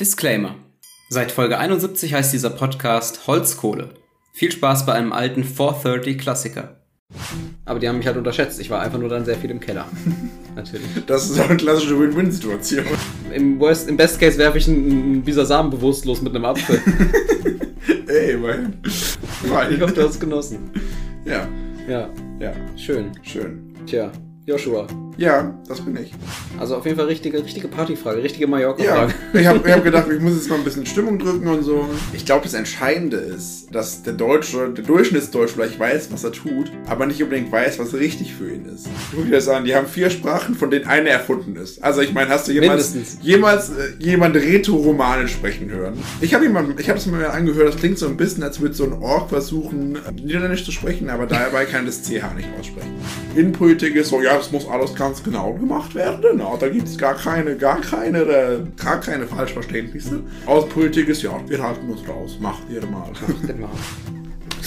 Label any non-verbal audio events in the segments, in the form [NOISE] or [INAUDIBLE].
Disclaimer. Seit Folge 71 heißt dieser Podcast Holzkohle. Viel Spaß bei einem alten 430 Klassiker. Aber die haben mich halt unterschätzt. Ich war einfach nur dann sehr viel im Keller. [LAUGHS] Natürlich. Das ist auch eine klassische Win-Win-Situation. Im, Worst, Im Best Case werfe ich einen, einen Bisasam bewusstlos mit einem Apfel. [LAUGHS] Ey, immerhin. ich hoffe, du hast genossen. Ja, Ja, ja, schön. schön. Tja, Joshua. Ja, das bin ich. Also auf jeden Fall richtige, richtige Partyfrage, richtige Ja, Mallorca-Frage. ich habe ich hab gedacht, ich muss jetzt mal ein bisschen Stimmung drücken und so. Ich glaube, das Entscheidende ist, dass der Deutsche, der Durchschnittsdeutsche vielleicht weiß, was er tut, aber nicht unbedingt weiß, was richtig für ihn ist. Guck dir das an, die haben vier Sprachen, von denen eine erfunden ist. Also ich meine, hast du jemals, Mindestens. jemals äh, jemand Rätoromanisch sprechen hören? Ich habe jemand, ich habe es mir mal angehört, das klingt so ein bisschen, als würde so ein Ork versuchen, äh, Niederländisch zu sprechen, aber dabei kann das CH nicht aussprechen. Innenpolitik ist so, ja, das muss alles ganz genau gemacht werden. Na, da gibt es gar keine, gar keine, äh, gar keine Falschverständnisse. Außenpolitik ist, ja, wir halten uns raus. Macht ihr mal. Mal. [LAUGHS]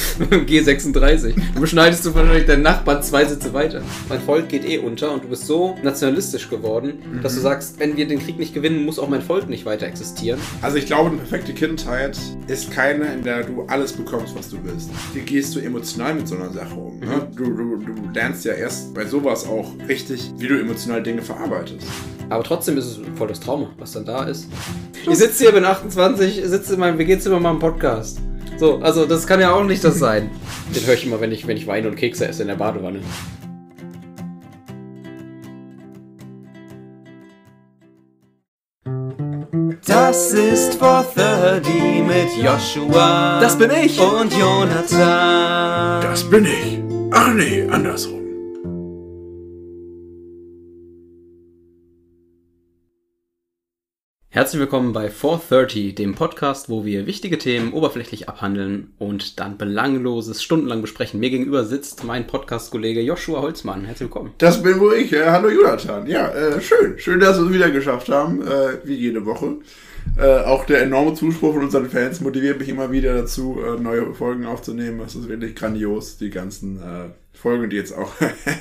[LAUGHS] G36. Du beschneidest du wahrscheinlich deinen Nachbarn zwei Sitze weiter. Mein Volk geht eh unter und du bist so nationalistisch geworden, dass du sagst, wenn wir den Krieg nicht gewinnen, muss auch mein Volk nicht weiter existieren. Also ich glaube, eine perfekte Kindheit ist keine, in der du alles bekommst, was du willst. Wie gehst du emotional mit so einer Sache um? Ne? Du, du, du lernst ja erst bei sowas auch richtig, wie du emotional Dinge verarbeitest. Aber trotzdem ist es voll das Trauma, was dann da ist. Ich sitze hier, bin 28, sitze in meinem WG-Zimmer mal im Podcast. So, also das kann ja auch nicht das sein. [LAUGHS] Den höre ich immer, wenn ich, wenn ich Wein und Kekse esse in der Badewanne. Das ist 430 mit Joshua. Das bin ich. Und Jonathan. Das bin ich. Ach nee, andersrum. Herzlich willkommen bei 430, dem Podcast, wo wir wichtige Themen oberflächlich abhandeln und dann Belangloses stundenlang besprechen. Mir gegenüber sitzt mein Podcast-Kollege Joshua Holzmann. Herzlich willkommen. Das bin wohl ich. Hallo Jonathan. Ja, äh, schön. Schön, dass wir es wieder geschafft haben, äh, wie jede Woche. Äh, auch der enorme Zuspruch von unseren Fans motiviert mich immer wieder dazu, äh, neue Folgen aufzunehmen. Das ist wirklich grandios, die ganzen äh, Folgen, die jetzt auch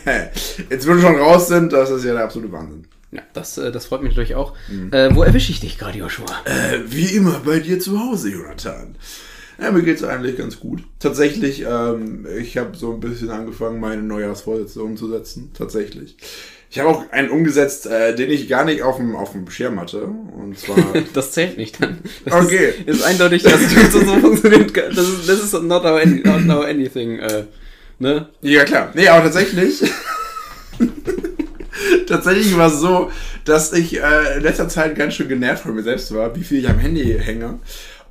[LAUGHS] jetzt schon raus sind. Das ist ja der absolute Wahnsinn. Ja, das, äh, das freut mich natürlich auch. Äh, wo erwische ich dich gerade, Joshua? Äh, wie immer bei dir zu Hause, Jonathan. Ja, mir geht's eigentlich ganz gut. Tatsächlich, ähm, ich habe so ein bisschen angefangen, meine Neujahrsvorsätze umzusetzen. Tatsächlich. Ich habe auch einen umgesetzt, äh, den ich gar nicht auf dem, auf dem Schirm hatte. Und zwar. [LAUGHS] Das zählt nicht dann. Das Okay. Ist, ist eindeutig, dass das so funktioniert. Das ist, das ist not how, any, not how anything. Äh, ne? ja, klar. Nee, aber tatsächlich. [LAUGHS] tatsächlich war es so, dass ich äh, in letzter Zeit ganz schön genervt von mir selbst war, wie viel ich am Handy hänge.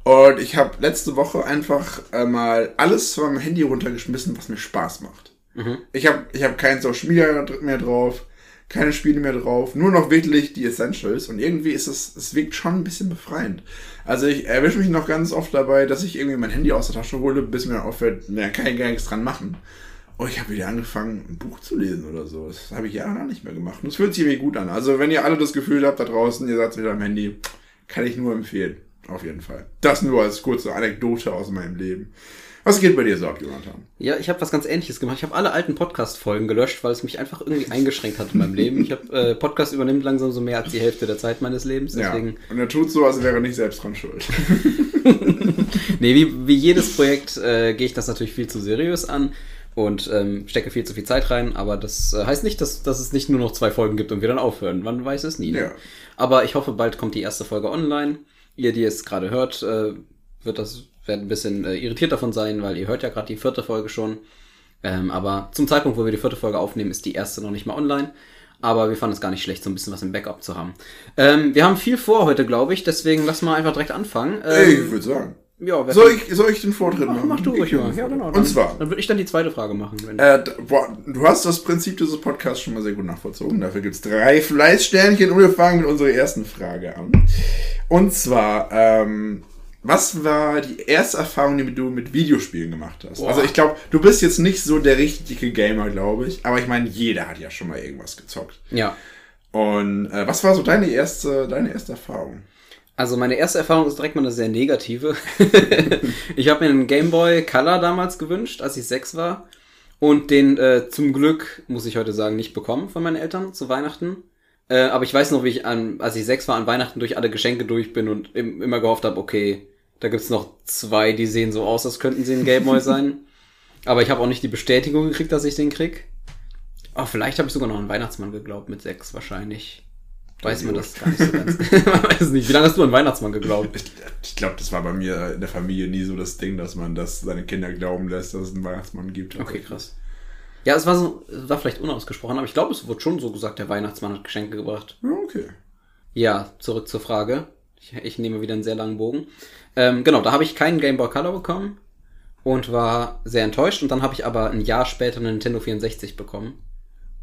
Und ich habe letzte Woche einfach äh, mal alles von meinem Handy runtergeschmissen, was mir Spaß macht. Ich habe ich hab kein Social Media mehr drauf, keine Spiele mehr drauf, nur noch wirklich die Essentials. Und irgendwie ist es, es wirkt schon ein bisschen befreiend. Also ich erwische mich noch ganz oft dabei, dass ich irgendwie mein Handy aus der Tasche hole, bis mir auffällt, na, kann ich gar nichts dran machen. Oh, ich habe wieder angefangen, ein Buch zu lesen oder so. Das habe ich jahrelang nicht mehr gemacht. Und es fühlt sich irgendwie gut an. Also, wenn ihr alle das Gefühl habt da draußen, ihr seid wieder am Handy, kann ich nur empfehlen. Auf jeden Fall. Das nur als kurze Anekdote aus meinem Leben. Was geht bei dir so ab, Jonathan? Ja, ich habe was ganz ähnliches gemacht. Ich habe alle alten Podcast-Folgen gelöscht, weil es mich einfach irgendwie eingeschränkt hat in meinem Leben. Ich habe äh, Podcast übernimmt langsam so mehr als die Hälfte der Zeit meines Lebens. Deswegen, Ja. Und er tut so, als wäre er nicht selbst dran schuld. [LAUGHS] nee, wie, wie jedes Projekt äh, gehe ich das natürlich viel zu seriös an und ähm, stecke viel zu viel Zeit rein. Aber das äh, heißt nicht, dass, dass es nicht nur noch zwei Folgen gibt und wir dann aufhören. Man weiß es nie. Ne? Ja. Aber ich hoffe, bald kommt die erste Folge online. Ihr, die es gerade hört, äh, wird das werdet ein bisschen äh, irritiert davon sein, weil ihr hört ja gerade die vierte Folge schon. Ähm, aber zum Zeitpunkt, wo wir die vierte Folge aufnehmen, ist die erste noch nicht mal online. Aber wir fanden es gar nicht schlecht, so ein bisschen was im Backup zu haben. Ähm, wir haben viel vor heute, glaube ich, deswegen lass mal einfach direkt anfangen. Ey, Ähm, ich würde sagen. Ja, Soll ich, soll ich den Vortritt mach, machen? mach du ruhig mal. Ja, genau. Und zwar, Dann würde ich dann die zweite Frage machen. Wenn Äh, boah, du hast das Prinzip dieses Podcasts schon mal sehr gut nachvollzogen. Dafür gibt's drei Fleißsternchen und wir fangen mit unserer ersten Frage an. Und zwar, ähm, was war die erste Erfahrung, die du mit Videospielen gemacht hast? Boah. Also ich glaube, du bist jetzt nicht so der richtige Gamer, glaube ich. Aber ich meine, jeder hat ja schon mal irgendwas gezockt. ja. Und äh, was war so deine erste, deine erste Erfahrung? Also meine erste Erfahrung ist direkt mal eine sehr negative. [LAUGHS] ich habe mir einen Game Boy Color damals gewünscht, als ich sechs war. Und den äh, zum Glück, muss ich heute sagen, nicht bekommen von meinen Eltern zu Weihnachten. Äh, aber ich weiß noch, wie ich an, als ich sechs war, an Weihnachten durch alle Geschenke durch bin und im, immer gehofft habe, okay, da gibt's noch zwei, die sehen so aus, als könnten sie ein Gameboy sein. [LAUGHS] Aber ich habe auch nicht die Bestätigung gekriegt, dass ich den krieg. Oh, vielleicht habe ich sogar noch an Weihnachtsmann geglaubt mit sechs wahrscheinlich. Weiß man das gar nicht so ganz. [LAUGHS] man weiß es nicht. Wie lange hast du an Weihnachtsmann geglaubt? Ich, ich glaube, das war bei mir in der Familie nie so das Ding, dass man das seine Kinder glauben lässt, dass es einen Weihnachtsmann gibt. Okay, krass. Ja, es war so, es war vielleicht unausgesprochen, aber ich glaube, es wurde schon so gesagt, der Weihnachtsmann hat Geschenke gebracht. Okay. Ja, zurück zur Frage. Ich, ich nehme wieder einen sehr langen Bogen. Ähm, genau, da habe ich keinen Game Boy Color bekommen und war sehr enttäuscht. Und dann habe ich aber ein Jahr später eine Nintendo 64 bekommen.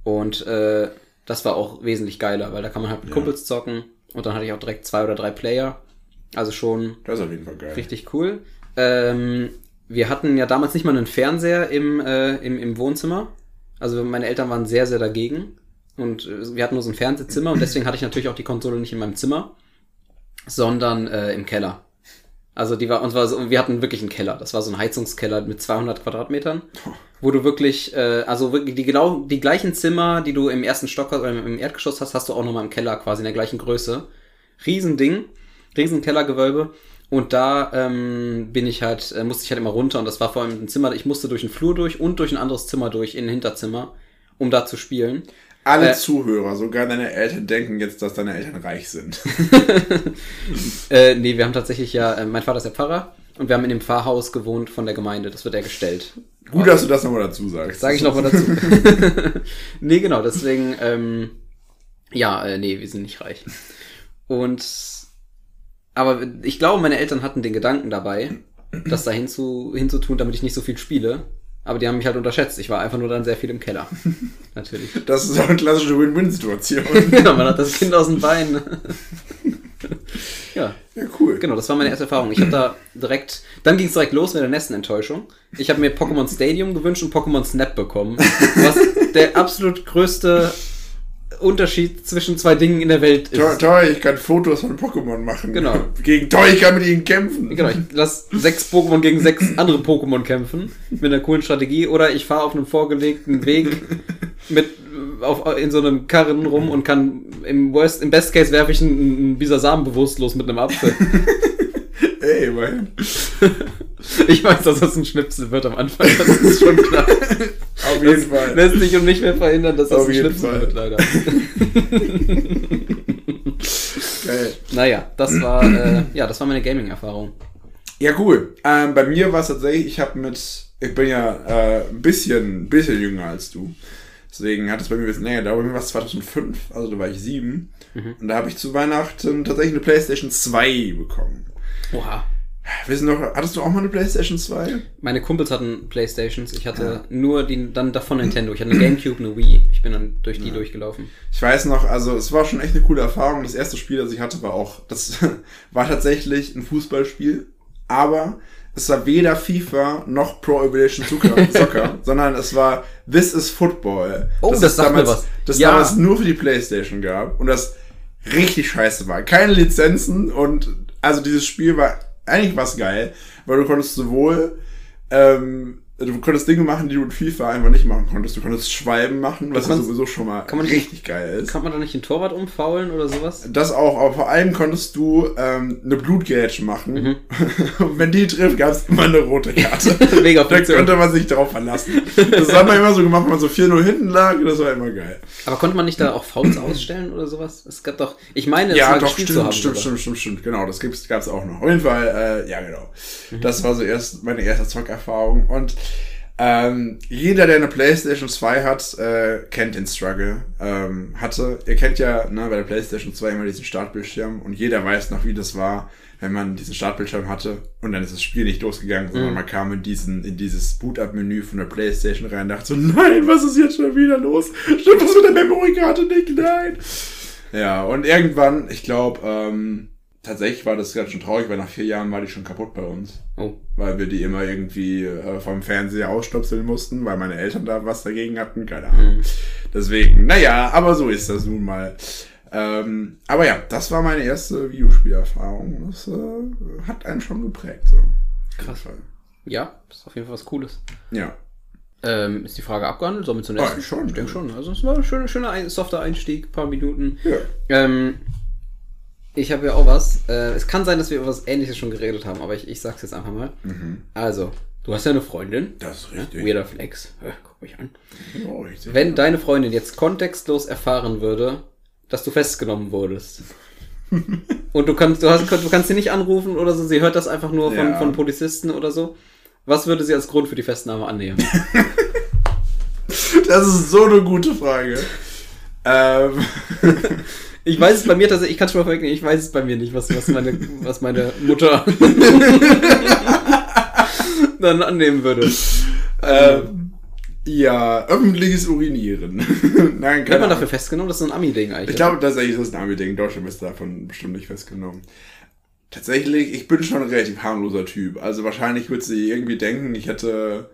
Und äh, das war auch wesentlich geiler, weil da kann man halt mit Ja. Kumpels zocken. Und dann hatte ich auch direkt zwei oder drei Player. Also schon Das ist auf jeden Fall geil. richtig cool. Ähm, wir hatten ja damals nicht mal einen Fernseher im, äh, im, im Wohnzimmer. Also meine Eltern waren sehr, sehr dagegen. Und äh, wir hatten nur so ein Fernsehzimmer und deswegen hatte ich natürlich auch die Konsole nicht in meinem Zimmer, sondern äh, im Keller. Also die war, und war so, wir hatten wirklich einen Keller. Das war so ein Heizungskeller mit 200 Quadratmetern, wo du wirklich, äh, also wirklich die genau die gleichen Zimmer, die du im ersten Stock oder im Erdgeschoss hast, hast du auch nochmal im Keller quasi in der gleichen Größe. Riesending, riesen Kellergewölbe. Und da ähm, bin ich halt, äh, musste ich halt immer runter und das war vor allem ein Zimmer, ich musste durch den Flur durch und durch ein anderes Zimmer durch, in ein Hinterzimmer, um da zu spielen. Alle Äh, Zuhörer, sogar deine Eltern, denken jetzt, dass deine Eltern reich sind. [LAUGHS] Äh, nee, wir haben tatsächlich ja, äh, mein Vater ist ja Pfarrer und wir haben in dem Pfarrhaus gewohnt von der Gemeinde, das wird er gestellt. Gut, dass du das nochmal dazu sagst. Sage ich noch mal dazu. [LAUGHS] nee, genau, deswegen, ähm, ja, äh, nee, wir sind nicht reich. Und, aber ich glaube, meine Eltern hatten den Gedanken dabei, das da hinzu, hinzutun, damit ich nicht so viel spiele. Aber die haben mich halt unterschätzt. Ich war einfach nur dann sehr viel im Keller. [LAUGHS] Natürlich. Das ist auch eine klassische Win-Win-Situation. [LAUGHS] ja, man hat das Kind aus dem Bein. ja. ja, cool. Genau, das war meine erste Erfahrung. Ich habe da direkt, dann ging es direkt los mit der nächsten Enttäuschung. Ich habe mir Pokémon Stadium gewünscht und Pokémon Snap bekommen, was der absolut größte Unterschied zwischen zwei Dingen in der Welt ist. toll, ich kann Fotos von Pokémon machen. Genau. [LAUGHS] Gegen toll, ich kann mit ihnen kämpfen. Genau, ich lasse sechs Pokémon gegen sechs andere Pokémon kämpfen mit einer coolen Strategie oder ich fahre auf einem vorgelegten Weg mit auf, in so einem Karren rum und kann im Worst, im Best Case werfe ich einen, einen Bisasam bewusstlos mit einem Apfel. [LAUGHS] Ey, mein. [LAUGHS] Ich weiß, dass das ein Schnipsel wird am Anfang, das ist schon klar. [LAUGHS] Auf jeden Fall. Lässt sich und nicht mehr verhindern, dass das Auf ein Schnipsel Fall. wird, leider. [LAUGHS] Geil. naja, das war, äh, ja, das war meine Gaming-Erfahrung. Ja, cool. Ähm, bei mir war es tatsächlich, ich habe mit, ich bin ja äh, ein bisschen, bisschen jünger als du. Deswegen hat es bei mir ein bisschen länger gedauert. Bei mir war es 2005, also da war ich sieben. Und da habe ich zu Weihnachten tatsächlich eine Playstation 2 bekommen. Oha. Wissen noch, hattest du auch mal eine Playstation 2? Meine Kumpels hatten Playstations, ich hatte nur die, dann davon Nintendo. Ich hatte eine Gamecube, eine Wii. Ich bin dann durch die durchgelaufen. Ich weiß noch, also es war schon echt eine coole Erfahrung. Das erste Spiel, das ich hatte, war auch, das [LAUGHS] war tatsächlich ein Fußballspiel, aber es war weder FIFA noch Pro Evolution Soccer, [LAUGHS] sondern es war This is Football. Oh, das es sagt mir damals, was. Das Ja. damals nur für die Playstation gab und das richtig scheiße war. Keine Lizenzen und also dieses Spiel war eigentlich was geil, weil du konntest sowohl ähm, du konntest Dinge machen, die du in FIFA einfach nicht machen konntest. Du konntest Schwalben machen, was ja sowieso schon mal man- richtig geil ist. Kann man da nicht den Torwart umfaulen oder sowas? Das auch, aber vor allem konntest du ähm, eine Blutgrätsche machen. Mhm. [LAUGHS] Und wenn die trifft, gab es immer eine rote Karte. [LAUGHS] Mega da konnte man sich darauf verlassen. Das hat man immer so gemacht, wenn man so 4-0 hinten lag, das war immer geil. Aber konnte man nicht da auch Fouls ausstellen oder sowas? Es gab doch, ich meine, es Ja, mal doch, gespielt stimmt, zu haben. stimmt, stimmt, stimmt, stimmt, genau, das gibt's, gab's auch noch. Auf jeden Fall, äh, ja, genau. Mhm. Das war so erst meine erste Zockerfahrung und ähm, jeder, der eine Playstation 2 hat, äh, kennt den Struggle. Ähm, hatte, ihr kennt ja ne, bei der Playstation 2 immer diesen Startbildschirm und jeder weiß noch, wie das war, wenn man diesen Startbildschirm hatte und dann ist das Spiel nicht losgegangen, Mhm. sondern man kam in diesen, in dieses Boot-Up-Menü von der Playstation rein und dachte so, nein, was ist jetzt schon wieder los? Stimmt was mit der Memory-Karte nicht? Nein! Ja, und irgendwann, ich glaube, ähm, tatsächlich war das ganz schön traurig, weil nach vier Jahren war die schon kaputt bei uns. Oh. Weil wir die immer irgendwie äh, vom Fernseher ausstöpseln mussten, weil meine Eltern da was dagegen hatten, keine Ahnung. Deswegen, naja, aber so ist das nun mal. Ähm, aber ja, das war meine erste Videospielerfahrung. Das äh, hat einen schon geprägt. So. Krass. Ja, ist auf jeden Fall was Cooles. Ja. Ähm, ist die Frage abgehandelt? Sollen wir zum nächsten? Ah, schon. Ich denke schon. Also es war ein schöner, schöner ein, softer Einstieg, paar Minuten. Ja. Ähm, ich habe ja auch was. Äh, es kann sein, dass wir über was ähnliches schon geredet haben, aber ich, ich sag's jetzt einfach mal. Also, du hast ja eine Freundin. Das ist richtig. weirder Flex. Ja, guck mich an. Oh, richtig. Wenn deine Freundin jetzt kontextlos erfahren würde, dass du festgenommen wurdest. [LAUGHS] und du kannst, du hast, du kannst sie nicht anrufen oder so, sie hört das einfach nur von, Ja. von Polizisten oder so. Was würde sie als Grund für die Festnahme annehmen? [LAUGHS] Das ist so eine gute Frage. Ähm, [LAUGHS] Ich weiß es bei mir tatsächlich, ich kann schon mal vorwegnehmen, ich weiß es bei mir nicht, was, was, meine, was meine Mutter [LAUGHS] dann annehmen würde. ähm, ja, öffentliches Urinieren. [LAUGHS] Nein, keine Wird man dafür festgenommen? Das ist so ein Ami-Ding eigentlich. Ich glaube tatsächlich, das ist ein Ami-Ding. Deutschland ist davon bestimmt nicht festgenommen. Tatsächlich, ich bin schon ein relativ harmloser Typ. Also wahrscheinlich wird sie irgendwie denken, ich hätte,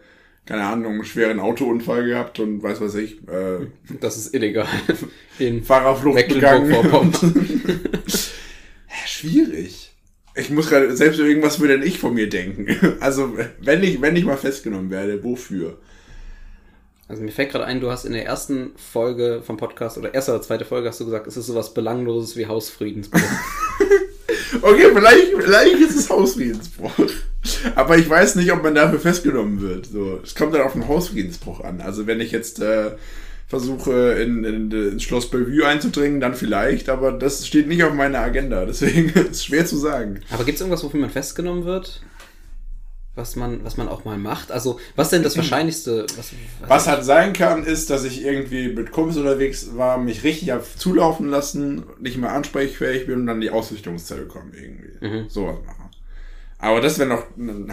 keine Ahnung, einen schweren Autounfall gehabt und weiß was ich, äh, Das ist illegal. [LAUGHS] In Fahrerflucht begangen. [LAUGHS] Schwierig. Ich muss gerade, selbst irgendwas würde denn ich von mir denken. [LAUGHS] Also, wenn ich, wenn ich mal festgenommen werde, wofür? Also mir fällt gerade ein, du hast in der ersten Folge vom Podcast oder erste oder zweite Folge hast du gesagt, es ist sowas Belangloses wie Hausfriedensbruch. Okay, vielleicht, vielleicht ist es Hausfriedensbruch. Aber ich weiß nicht, ob man dafür festgenommen wird. So, es kommt dann auf den Hausfriedensbruch an. Also wenn ich jetzt äh, versuche, in, in, ins Schloss Bellevue einzudringen, dann vielleicht, aber das steht nicht auf meiner Agenda. [LAUGHS] Deswegen ist es schwer zu sagen. Aber gibt es irgendwas, wofür man festgenommen wird? Was man, was man auch mal macht? Also, was denn das [CLEARS THROAT] Wahrscheinlichste? Was, Was halt sein kann, ist, dass ich irgendwie mit Kumpels unterwegs war, mich richtig hab zulaufen lassen, nicht mehr ansprechfähig bin und dann die Ausrichtungszelle kommen irgendwie. Sowas machen. Aber das wäre noch,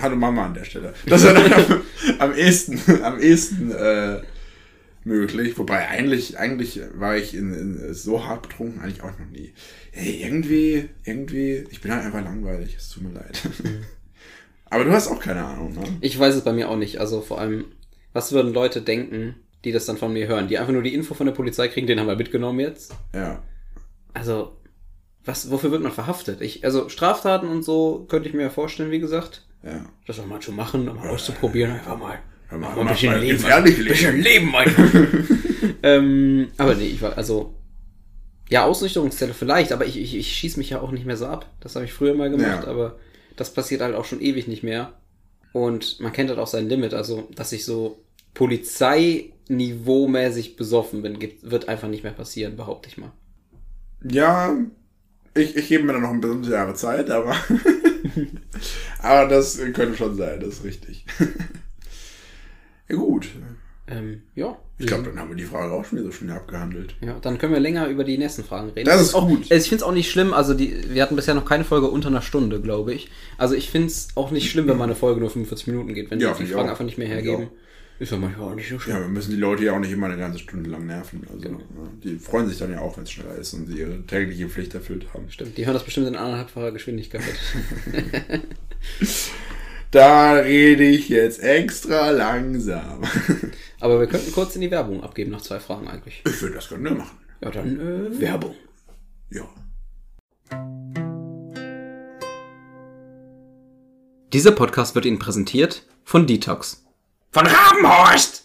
hallo Mama an der Stelle. Das wäre am, [LAUGHS] am ehesten, am ehesten äh, möglich. Wobei eigentlich, eigentlich war ich in, in, so hart betrunken eigentlich auch noch nie. Hey, irgendwie, irgendwie, ich bin halt einfach langweilig. Es tut mir leid. Aber du hast auch keine Ahnung, ne? Ich weiß es bei mir auch nicht. Also vor allem, was würden Leute denken, die das dann von mir hören? Die einfach nur die Info von der Polizei kriegen, den haben wir mitgenommen jetzt. Ja. Also, was, wofür wird man verhaftet? Ich, also Straftaten und so könnte ich mir ja vorstellen, wie gesagt. Ja. Das auch mal zu machen, mal auszuprobieren, einfach mal. Hör mal, Mal ein bisschen mal Leben. gefährlich Ein bisschen Leben, einfach. [LAUGHS] ähm, aber nee, ich war, also, ja, Ausrichtungszelle vielleicht, aber ich, ich, ich schieße mich ja auch nicht mehr so ab. Das habe ich früher mal gemacht, Ja. aber das passiert halt auch schon ewig nicht mehr. Und man kennt halt auch sein Limit, also, dass ich so Polizeiniveau-mäßig besoffen bin, gibt, wird einfach nicht mehr passieren, behaupte ich mal. Ja, ich, ich gebe mir da noch ein bisschen Jahre Zeit, aber. [LAUGHS] aber das könnte schon sein, das ist richtig. [LAUGHS] ja, gut. Ähm, ja. Ich glaube, dann haben wir die Frage auch schon wieder so schnell abgehandelt. Ja, dann können wir länger über die nächsten Fragen reden. Das ist auch, gut. Also ich finde es auch nicht schlimm, also die, wir hatten bisher noch keine Folge unter einer Stunde, glaube ich. Also ich finde es auch nicht schlimm, wenn mal eine Folge nur 45 Minuten geht, wenn Ja, die, Fragen auch. einfach nicht mehr hergeben. Ist ja manchmal auch nicht so schlimm. Ja, wir müssen die Leute ja auch nicht immer eine ganze Stunde lang nerven. Also, Genau. ja, die freuen sich dann ja auch, wenn es schneller ist und sie ihre tägliche Pflicht erfüllt haben. Stimmt, die hören das bestimmt in anderthalbfacher Geschwindigkeit. [LAUGHS] [LAUGHS] Da rede ich jetzt extra langsam. [LAUGHS] Aber wir könnten kurz in die Werbung abgeben nach zwei Fragen eigentlich. Ich würde das gerne machen. Ja, dann äh, Werbung. Ja. Dieser Podcast wird Ihnen präsentiert von Detox. Von Rabenhorst!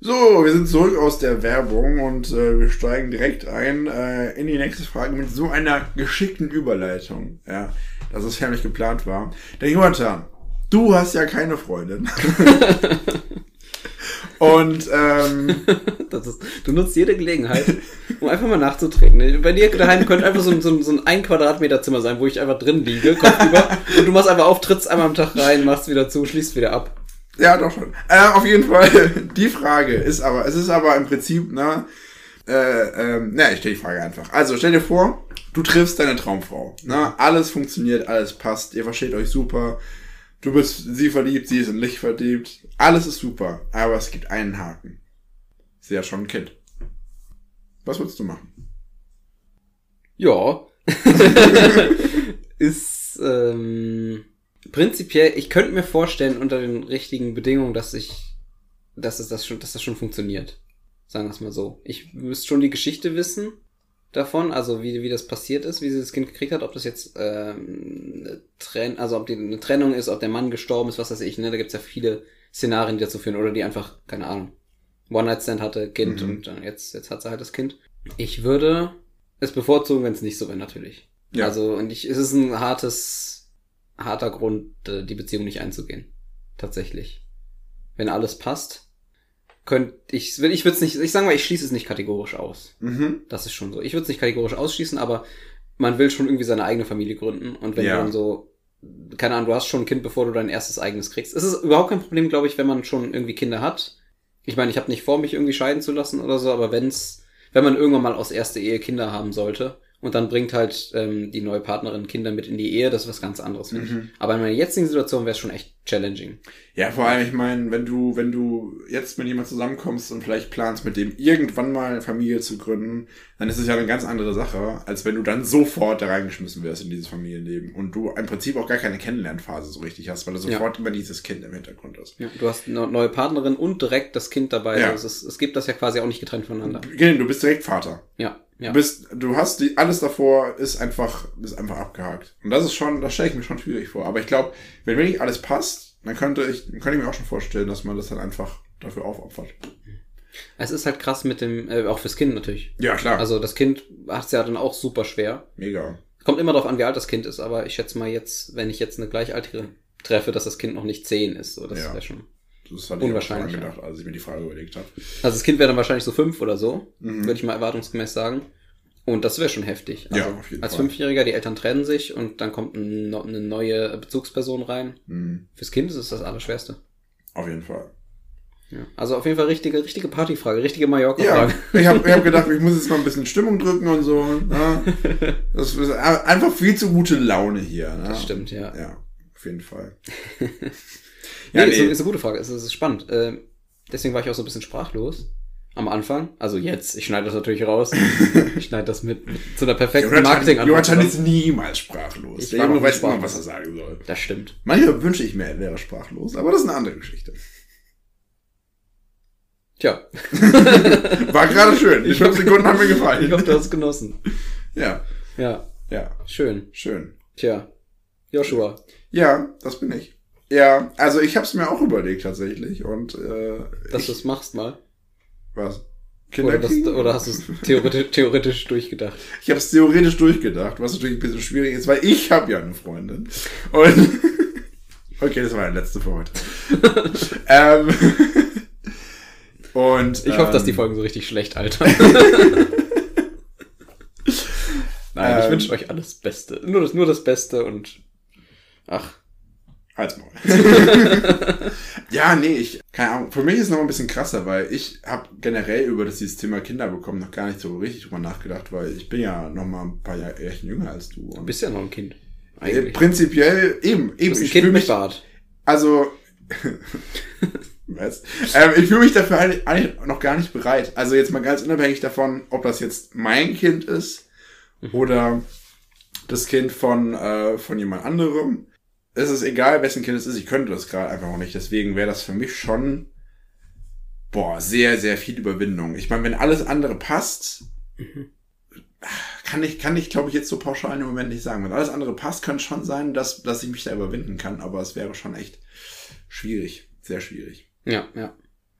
So, wir sind zurück aus der Werbung und äh, wir steigen direkt ein äh, in die nächste Frage mit so einer geschickten Überleitung. Ja, dass es förmlich geplant war. Denn Jonathan, du hast ja keine Freundin. [LAUGHS] [LAUGHS] und ähm, [LAUGHS] ist, du nutzt jede Gelegenheit, um einfach mal nachzutrinken. Bei dir daheim könnte einfach so ein, so ein, so ein ein Quadratmeter Zimmer sein, wo ich einfach drin liege, kopfüber, und du machst einfach auf, trittst einmal am Tag rein, machst wieder zu, schließt wieder ab. ja, doch schon. Äh, auf jeden Fall, [LAUGHS] die Frage ist aber, es ist aber im Prinzip, ne, äh, ähm, na, ich stelle die Frage einfach. Also, stell dir vor, du triffst deine Traumfrau. Ne? Alles funktioniert, alles passt, ihr versteht euch super. Du bist sie verliebt, sie ist in dich verliebt. Alles ist super, aber es gibt einen Haken. Sie hat schon ein Kind. Was würdest du machen? Ja. [LAUGHS] ist ähm, prinzipiell, ich könnte mir vorstellen, unter den richtigen Bedingungen, dass ich, dass es das schon, dass das schon funktioniert. Sagen wir es mal so. Ich müsste schon die Geschichte wissen. Davon, also wie, wie das passiert ist, wie sie das Kind gekriegt hat, ob das jetzt ähm, eine Trenn also ob die eine Trennung ist, ob der Mann gestorben ist, was weiß ich, ne? Da gibt's ja viele Szenarien, die dazu führen, oder die einfach, keine Ahnung, One-Night-Stand hatte, Kind Mhm. und dann jetzt, jetzt hat sie halt das Kind. Ich würde es bevorzugen, wenn es nicht so wäre, natürlich. Ja. Also, und ich, es ist ein hartes, harter Grund, äh, die Beziehung nicht einzugehen. Tatsächlich. Wenn alles passt, könnte ich, ich würde es nicht, ich sage mal, ich schließe es nicht kategorisch aus. Mhm. Das ist schon so. Ich würde es nicht kategorisch ausschließen, aber man will schon irgendwie seine eigene Familie gründen. Und wenn Ja. du dann so, keine Ahnung, du hast schon ein Kind, bevor du dein erstes eigenes kriegst. Es ist überhaupt kein Problem, glaube ich, wenn man schon irgendwie Kinder hat. Ich meine, ich habe nicht vor, mich irgendwie scheiden zu lassen oder so, aber wenn's, wenn man irgendwann mal aus erster Ehe Kinder haben sollte und dann bringt halt ähm, die neue Partnerin Kinder mit in die Ehe, das ist was ganz anderes, finde Mhm. ich. Aber in meiner jetzigen Situation wäre es schon echt challenging. Ja, vor allem, ich meine, wenn du, wenn du jetzt mit jemand zusammenkommst und vielleicht planst, mit dem irgendwann mal eine Familie zu gründen, dann ist es ja eine ganz andere Sache, als wenn du dann sofort da reingeschmissen wirst in dieses Familienleben und du im Prinzip auch gar keine Kennenlernphase so richtig hast, weil du Ja. sofort immer dieses Kind im Hintergrund hast. Ja, du hast eine neue Partnerin und direkt das Kind dabei. Ja. Also es, es gibt das ja quasi auch nicht getrennt voneinander. Genau, du bist direkt Vater. Ja, ja. Du bist, du hast die, alles davor ist einfach, ist einfach abgehakt. Und das ist schon, das stelle ich mir schon schwierig vor. Aber ich glaube, wenn wirklich alles passt, dann könnte ich, könnte ich mir auch schon vorstellen, dass man das dann einfach dafür aufopfert. Es ist halt krass mit dem, äh, auch fürs Kind natürlich. Ja, klar. Also das Kind hat es ja dann auch super schwer. Mega. Kommt immer darauf an, wie alt das Kind ist, aber ich schätze mal jetzt, wenn ich jetzt eine Gleichaltrige treffe, dass das Kind noch nicht zehn ist. So, das Ja. wäre schon. Das hatte ich auch schon Unwahrscheinlich, gedacht, als ich mir die Frage überlegt habe. Also das Kind wäre dann wahrscheinlich so fünf oder so, Mhm. würde ich mal erwartungsgemäß sagen. Und das wäre schon heftig. Also Ja, auf jeden als Fall. Fünfjähriger, die Eltern trennen sich und dann kommt ein, eine neue Bezugsperson rein. Mhm. Fürs Kind ist es das Allerschwerste. Auf jeden Fall. Ja. Also auf jeden Fall richtige, richtige Partyfrage, richtige Ja, Mallorca-Frage. ich habe ich hab gedacht, [LAUGHS] ich muss jetzt mal ein bisschen Stimmung drücken und so. Ne? Das ist einfach viel zu gute Laune hier. Ne? Das stimmt, ja. Ja, auf jeden Fall. [LAUGHS] Nee, Ja, Ist, nee. ist eine gute Frage. Es ist, ist spannend. Äh, deswegen war ich auch so ein bisschen sprachlos am Anfang. Also jetzt. Ich schneide das natürlich raus. [LAUGHS] ich schneide das mit, mit zu einer perfekten marketing Jonathan ist niemals sprachlos. Ich Der Junge weiß immer, sprachlos. was er sagen soll. Das stimmt. Manchmal wünsche ich mir, er wäre sprachlos, aber das ist eine andere Geschichte. Tja, [LAUGHS] War gerade schön. Die Ich fünf Sekunden haben mir ich gefallen. hoffe, du hast es genossen. Ja, Ja, ja, schön. schön. Tja, Joshua. Ja, das bin ich. Ja, also ich habe es mir auch überlegt tatsächlich und äh, Dass ich, du es machst mal. was? Kinder Oder, das, oder hast du es theoretisch, [LAUGHS] theoretisch durchgedacht? Ich habe es theoretisch durchgedacht, was natürlich ein bisschen schwierig ist, weil ich habe ja eine Freundin. Und [LAUGHS] okay, das war der letzte für heute. [LAUGHS] ähm, und Ich hoffe, dass die ähm, Folgen so richtig schlecht altern. Nein, ich Ähm. wünsche euch alles Beste. Nur das, nur das Beste und ach, Halt's Maul. [LAUGHS] ja, nee, ich, keine Ahnung. Für mich ist es noch ein bisschen krasser, weil ich habe generell über das dieses Thema Kinder bekommen noch gar nicht so richtig drüber nachgedacht, weil ich bin ja noch mal ein paar Jahre echt jünger als du. du bist ja noch ein Kind. äh, prinzipiell eben, Du eben. bist ein Ich Kind mit mich, Bart. also, [LAUGHS] was? Ähm, ich fühle mich dafür eigentlich- noch gar nicht bereit. Also jetzt mal ganz unabhängig davon, ob das jetzt mein Kind ist oder das Kind von, äh, von jemand anderem. Es ist egal, wessen Kind es ist. Ich könnte das gerade einfach noch nicht. Deswegen wäre das für mich schon, boah, sehr, sehr viel Überwindung. Ich meine, wenn alles andere passt, kann ich, kann ich, glaube ich, jetzt so pauschal im Moment nicht sagen. Wenn alles andere passt, könnte es schon sein, dass, dass ich mich da überwinden kann. Aber es wäre schon echt schwierig. Sehr schwierig. Ja, ja.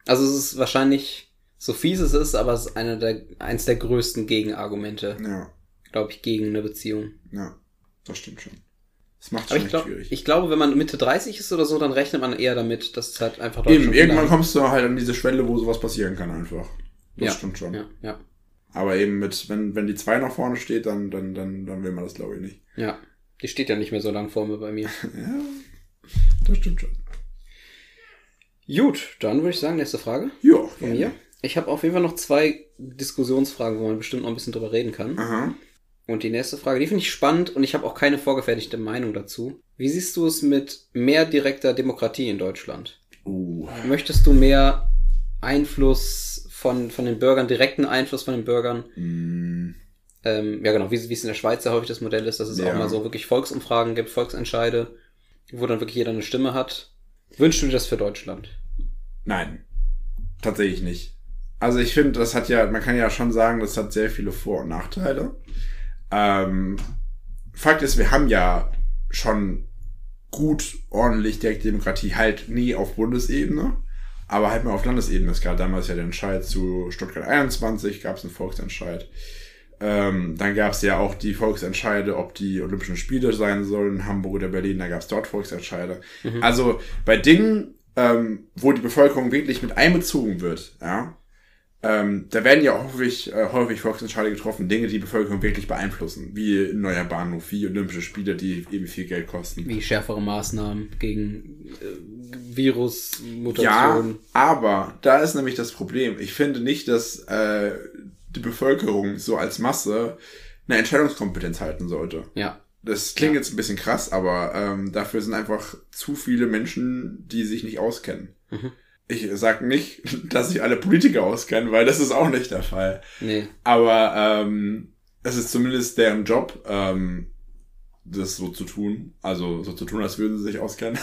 Also es ist wahrscheinlich, so fies es ist, aber es ist einer der, eins der größten Gegenargumente, Ja, glaube ich, gegen eine Beziehung. ja, das stimmt schon. Das macht schon ich echt glaube, schwierig. ich glaube, wenn man Mitte 30 ist oder so, dann rechnet man eher damit, dass es halt einfach Eben, irgendwann kommst du halt an diese Schwelle, wo sowas passieren kann einfach. Das Ja, stimmt schon. Ja, ja, Aber eben mit, wenn, wenn die zwei nach vorne steht, dann, dann, dann, dann will man das glaube ich nicht. ja. Die steht ja nicht mehr so lang vor mir bei mir. [LAUGHS] Ja, das stimmt schon. Gut, dann würde ich sagen, nächste Frage Ja, von mir. Ich habe auf jeden Fall noch zwei Diskussionsfragen, wo man bestimmt noch ein bisschen drüber reden kann. Aha. Und die nächste Frage, die finde ich spannend und ich habe auch keine vorgefertigte Meinung dazu. Wie siehst du es mit mehr direkter Demokratie in Deutschland? Uh. Möchtest du mehr Einfluss von, von den Bürgern, direkten Einfluss von den Bürgern? Mm, Ähm, ja, genau, wie, wie es in der Schweiz ja häufig das Modell ist, dass es Ja. auch mal so wirklich Volksumfragen gibt, Volksentscheide, wo dann wirklich jeder eine Stimme hat. Wünschst du dir das für Deutschland? nein. Tatsächlich nicht. Also ich finde, das hat ja, man kann ja schon sagen, das hat sehr viele Vor- und Nachteile. Ähm, Fakt ist, wir haben ja schon gut, ordentlich direkte Demokratie halt nie auf Bundesebene, aber halt mal auf Landesebene. Es gab damals ja den Entscheid zu Stuttgart 21, gab es einen Volksentscheid. Ähm, dann gab es ja auch die Volksentscheide, ob die Olympischen Spiele sein sollen, Hamburg oder Berlin, da gab es dort Volksentscheide. Also bei Dingen, ähm, wo die Bevölkerung wirklich mit einbezogen wird, ja, ähm, da werden ja häufig, äh, häufig Volksentscheide getroffen, Dinge, die die Bevölkerung wirklich beeinflussen, wie ein neuer Bahnhof, wie Olympische Spiele, die eben viel Geld kosten. Wie schärfere Maßnahmen gegen äh, Ja, Virusmutationen. aber da ist nämlich das Problem. Ich finde nicht, dass äh, die Bevölkerung so als Masse eine Entscheidungskompetenz halten sollte. Ja. Das klingt jetzt ein bisschen krass, aber ähm, dafür sind einfach zu viele Menschen, die sich nicht auskennen. Mhm. Ich sage nicht, [LAUGHS] dass sich alle Politiker auskennen, weil das ist auch nicht der Fall. Nee. Aber ähm, es ist zumindest deren Job, ähm, das so zu tun. Also so zu tun, als würden sie sich auskennen.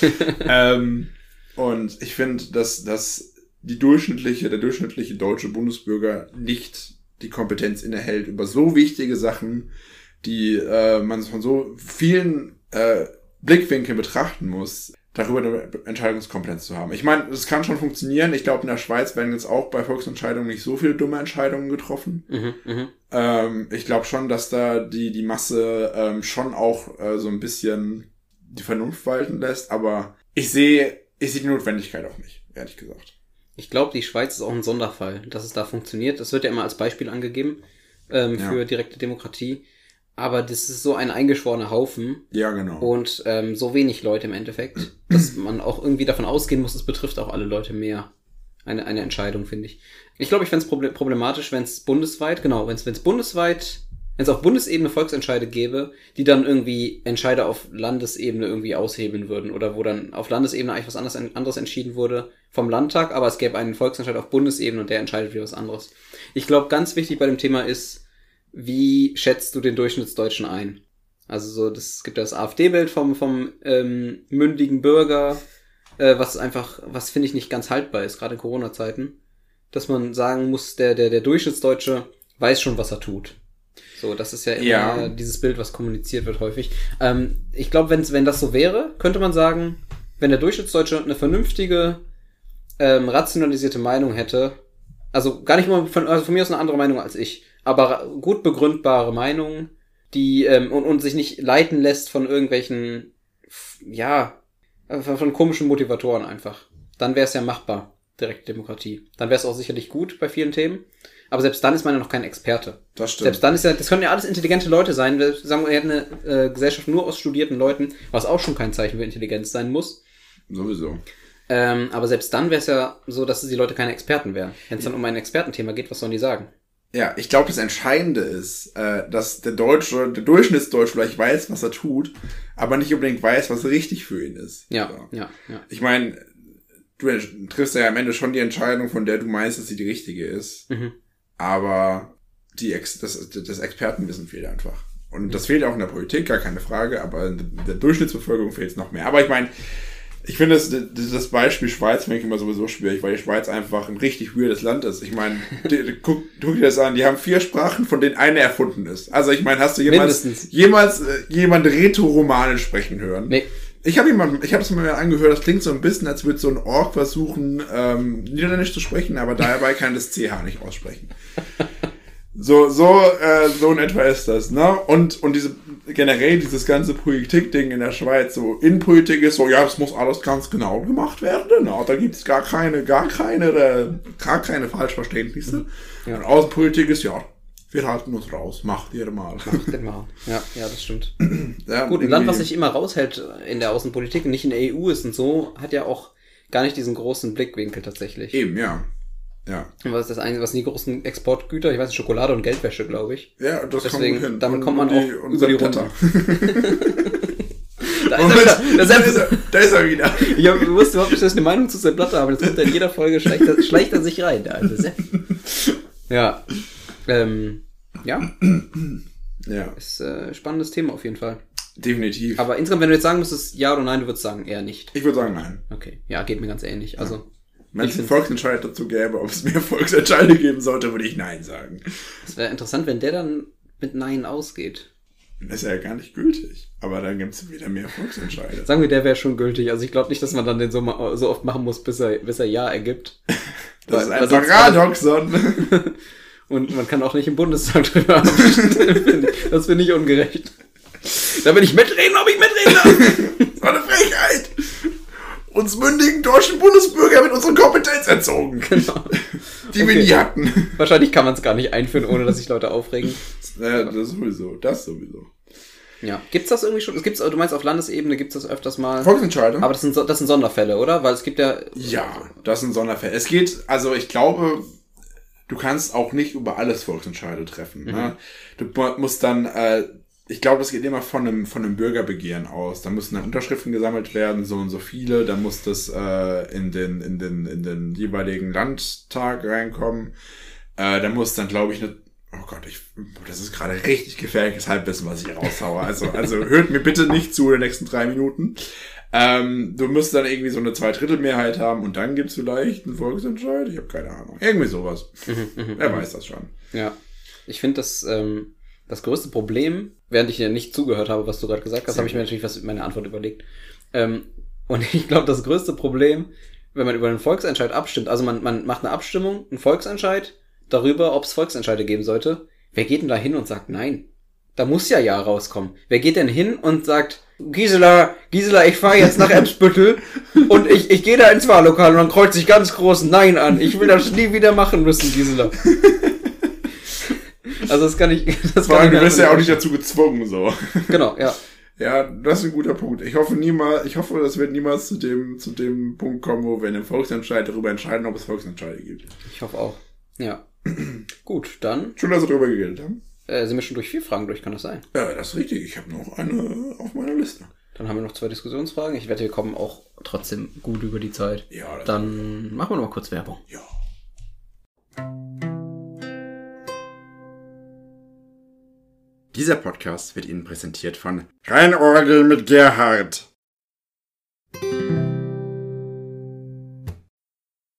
[LAUGHS] ähm, und ich finde, dass, dass die durchschnittliche, der durchschnittliche deutsche Bundesbürger nicht die Kompetenz innehält über so wichtige Sachen, die äh, man von so vielen äh, Blickwinkeln betrachten muss, darüber eine Entscheidungskompetenz zu haben. Ich meine, es kann schon funktionieren. Ich glaube, in der Schweiz werden jetzt auch bei Volksentscheidungen nicht so viele dumme Entscheidungen getroffen. Mhm, mhm. Ähm, ich glaube schon, dass da die, die Masse ähm, schon auch äh, so ein bisschen die Vernunft walten lässt, aber ich sehe, ich sehe die Notwendigkeit auch nicht, ehrlich gesagt. Ich glaube, die Schweiz ist auch ein Sonderfall, dass es da funktioniert. Das wird ja immer als Beispiel angegeben ähm, Ja. für direkte Demokratie. Aber das ist so ein eingeschworener Haufen Ja, genau. und ähm, so wenig Leute im Endeffekt, dass man auch irgendwie davon ausgehen muss, es betrifft auch alle Leute mehr. Eine, eine Entscheidung, finde ich. Ich glaube, ich fände es problematisch, wenn es bundesweit, genau, wenn es bundesweit, wenn es auf Bundesebene Volksentscheide gäbe, die dann irgendwie Entscheide auf Landesebene irgendwie aushebeln würden oder wo dann auf Landesebene eigentlich was anderes, anderes entschieden wurde vom Landtag, aber es gäbe einen Volksentscheid auf Bundesebene und der entscheidet wieder was anderes. Ich glaube, ganz wichtig bei dem Thema ist, wie schätzt du den Durchschnittsdeutschen ein? Also so, das gibt ja das AfD-Bild vom, vom ähm, mündigen Bürger, äh, was einfach, was finde ich nicht ganz haltbar ist, gerade in Corona-Zeiten, dass man sagen muss, der, der, der Durchschnittsdeutsche weiß schon, was er tut. So, das ist ja immer Ja. dieses Bild, was kommuniziert wird häufig. Ähm, ich glaube, wenn wenn das so wäre, könnte man sagen, wenn der Durchschnittsdeutsche eine vernünftige, ähm, rationalisierte Meinung hätte, also gar nicht mal von, also von mir aus eine andere Meinung als ich, aber gut begründbare Meinung, die ähm, und, und sich nicht leiten lässt von irgendwelchen, ja, äh, von, komischen Motivatoren einfach. Dann wäre es ja machbar, direkte Demokratie. Dann wäre es auch sicherlich gut bei vielen Themen. Aber selbst dann ist man ja noch kein Experte. das stimmt. Selbst dann ist ja, das können ja alles intelligente Leute sein. Wir sagen, wir hätten eine äh, Gesellschaft nur aus studierten Leuten, was auch schon kein Zeichen für Intelligenz sein muss. Sowieso. Ähm, aber selbst dann wäre es ja so, dass die Leute keine Experten wären. Wenn es dann um ein Expertenthema geht, was sollen die sagen? Ja, ich glaube, das Entscheidende ist, äh, dass der Deutsche, der Durchschnittsdeutsche vielleicht weiß, was er tut, aber nicht unbedingt weiß, was richtig für ihn ist. Ja, So. ja, ja. Ich meine, du triffst ja am Ende schon die Entscheidung, von der du meinst, dass sie die richtige ist. Mhm. Aber die Ex das, das Expertenwissen fehlt einfach. Und das fehlt auch in der Politik, gar keine Frage, aber in der Durchschnittsbevölkerung fehlt es noch mehr. Aber ich meine, ich finde das, das Beispiel Schweiz finde ich immer sowieso schwierig, weil die Schweiz einfach ein richtig weirdes Land ist. Ich meine, guck, guck dir das an, die haben vier Sprachen, von denen eine erfunden ist. Also ich meine, hast du jemals, Mindestens. jemals äh, jemand Rätoromanisch sprechen hören? Nee. Ich habe jemand, ich habe es mir angehört, das klingt so ein bisschen, als würde so ein Ork versuchen, ähm, Niederländisch zu sprechen, aber dabei kann das CH nicht aussprechen. [LAUGHS] So, so, äh, so in etwa ist das, ne? Und, und diese, generell dieses ganze Politik-Ding in der Schweiz, so Innenpolitik ist so, ja, es muss alles ganz genau gemacht werden, ne? Da gibt's gar keine, gar keine, äh, gar keine Falschverständnisse. Ja. Und Außenpolitik ist, ja, wir halten uns raus, macht ihr mal. Macht mal. [LAUGHS] Ja, ja, das stimmt. Ja, Gut, ein Land, was sich immer raushält in der Außenpolitik und nicht in der EU ist und so, hat ja auch gar nicht diesen großen Blickwinkel tatsächlich. Eben, ja. Ja. Und Was ist das Einzige, was sind die großen Exportgüter? Ich weiß nicht, Schokolade und Geldwäsche, glaube ich. Ja, das Deswegen, kommt hin. damit Und- kommt man und auch über die. Blatter. [LAUGHS] Da Moment, [LAUGHS] ist er wieder. da, Das ist er, da ist er wieder. Ich hab, wusste überhaupt nicht, dass ich eine Meinung zu Sepp Blatter habe. Jetzt kommt er in jeder Folge, schleicht er, schleicht er sich rein, der alte Sepp. [LAUGHS] Ja. Ähm, ja, [CLEARS THROAT] Ja, ist äh, spannendes Thema auf jeden Fall. definitiv. Aber insgesamt, wenn du jetzt sagen müsstest, ja oder nein, du würdest sagen, eher nicht. ich würde sagen, nein. Okay, ja, geht mir ganz ähnlich. Also, Wenn es einen Volksentscheid dazu gäbe, ob es mehr [LAUGHS] Volksentscheide geben sollte, würde ich Nein sagen. Es wäre interessant, wenn der dann mit Nein ausgeht. Das ist ja gar nicht gültig. Aber dann gibt es wieder mehr Volksentscheide. Sagen wir, der wäre schon gültig. Also ich glaube nicht, dass man dann den so, ma- so oft machen muss, bis er, bis er Ja ergibt. [LAUGHS] Das ist Weil- ein weil sonst- Paradoxon. [LAUGHS] Und man kann auch nicht im Bundestag drüber abstimmen. Das finde ich ungerecht. Da will ich mitreden, ob ich mitreden darf. War eine Frechheit. Uns mündigen deutschen Bundesbürger mit unserer Kompetenz entzogen. Genau. [LAUGHS] Die wir Okay. nie hatten. Wahrscheinlich kann man es gar nicht einführen, ohne dass sich Leute aufregen. [LAUGHS] Ja, das sowieso. Das sowieso. Ja. Gibt's das irgendwie schon? Es gibt's, du meinst, auf Landesebene gibt's das öfters mal. Volksentscheide? Aber das sind, das sind Sonderfälle, oder? Weil es gibt ja. Ja, das sind Sonderfälle. Es geht, also ich glaube, du kannst auch nicht über alles Volksentscheide treffen. Ne? Du mu- musst dann, äh, ich glaube, das geht immer von einem, von einem Bürgerbegehren aus. Da müssen dann Unterschriften gesammelt werden, so und so viele. Dann muss das äh, in, den, in, den, in den jeweiligen Landtag reinkommen. Äh, da muss dann, glaube ich, eine Oh Gott, ich, das ist gerade richtig gefährliches Halbwissen, was ich raushaue. Also, also hört mir bitte nicht zu in den nächsten drei Minuten. Ähm, du musst dann irgendwie so eine Zweidrittelmehrheit haben und dann gibt's vielleicht einen Volksentscheid. Ich habe keine Ahnung. Irgendwie sowas. Wer weiß das schon. Ja. Ich finde das, ähm, das größte Problem, während ich dir nicht zugehört habe, was du gerade gesagt hast, habe ich mir natürlich was meine Antwort überlegt. Ähm, und [LAUGHS] ich glaube, das größte Problem, wenn man über einen Volksentscheid abstimmt, also man, man macht eine Abstimmung, einen Volksentscheid darüber, ob es Volksentscheide geben sollte. Wer geht denn da hin und sagt nein? Da muss ja Ja rauskommen. Wer geht denn hin und sagt, Gisela, Gisela, ich fahre jetzt nach [LAUGHS] Ebbsbüttel und ich, ich gehe da ins Wahllokal und dann kreuze ich ganz groß Nein an. Ich will das nie wieder machen müssen, Gisela. [LAUGHS] Also das kann ich. [LAUGHS] Das Vor allem, du wirst ja auch nicht. dazu gezwungen, so. [LAUGHS] Genau, ja. Ja, das ist ein guter Punkt. Ich hoffe niemals, ich hoffe, das wird niemals zu dem, zu dem Punkt kommen, wo wir in einem Volksentscheid darüber entscheiden, ob es Volksentscheide gibt. Ich hoffe auch. Ja. [CLEARS THROAT] Gut, dann Schön, dass wir darüber geredet haben. äh, sind wir schon durch vier Fragen durch, kann das sein? Ja, das ist richtig. Ich habe noch eine auf meiner Liste. Dann haben wir noch zwei Diskussionsfragen. Ich wette, wir kommen auch trotzdem gut über die Zeit. Ja, Dann machen wir noch mal kurz Werbung. Ja. Dieser Podcast wird Ihnen präsentiert von Reinorgel mit Gerhard.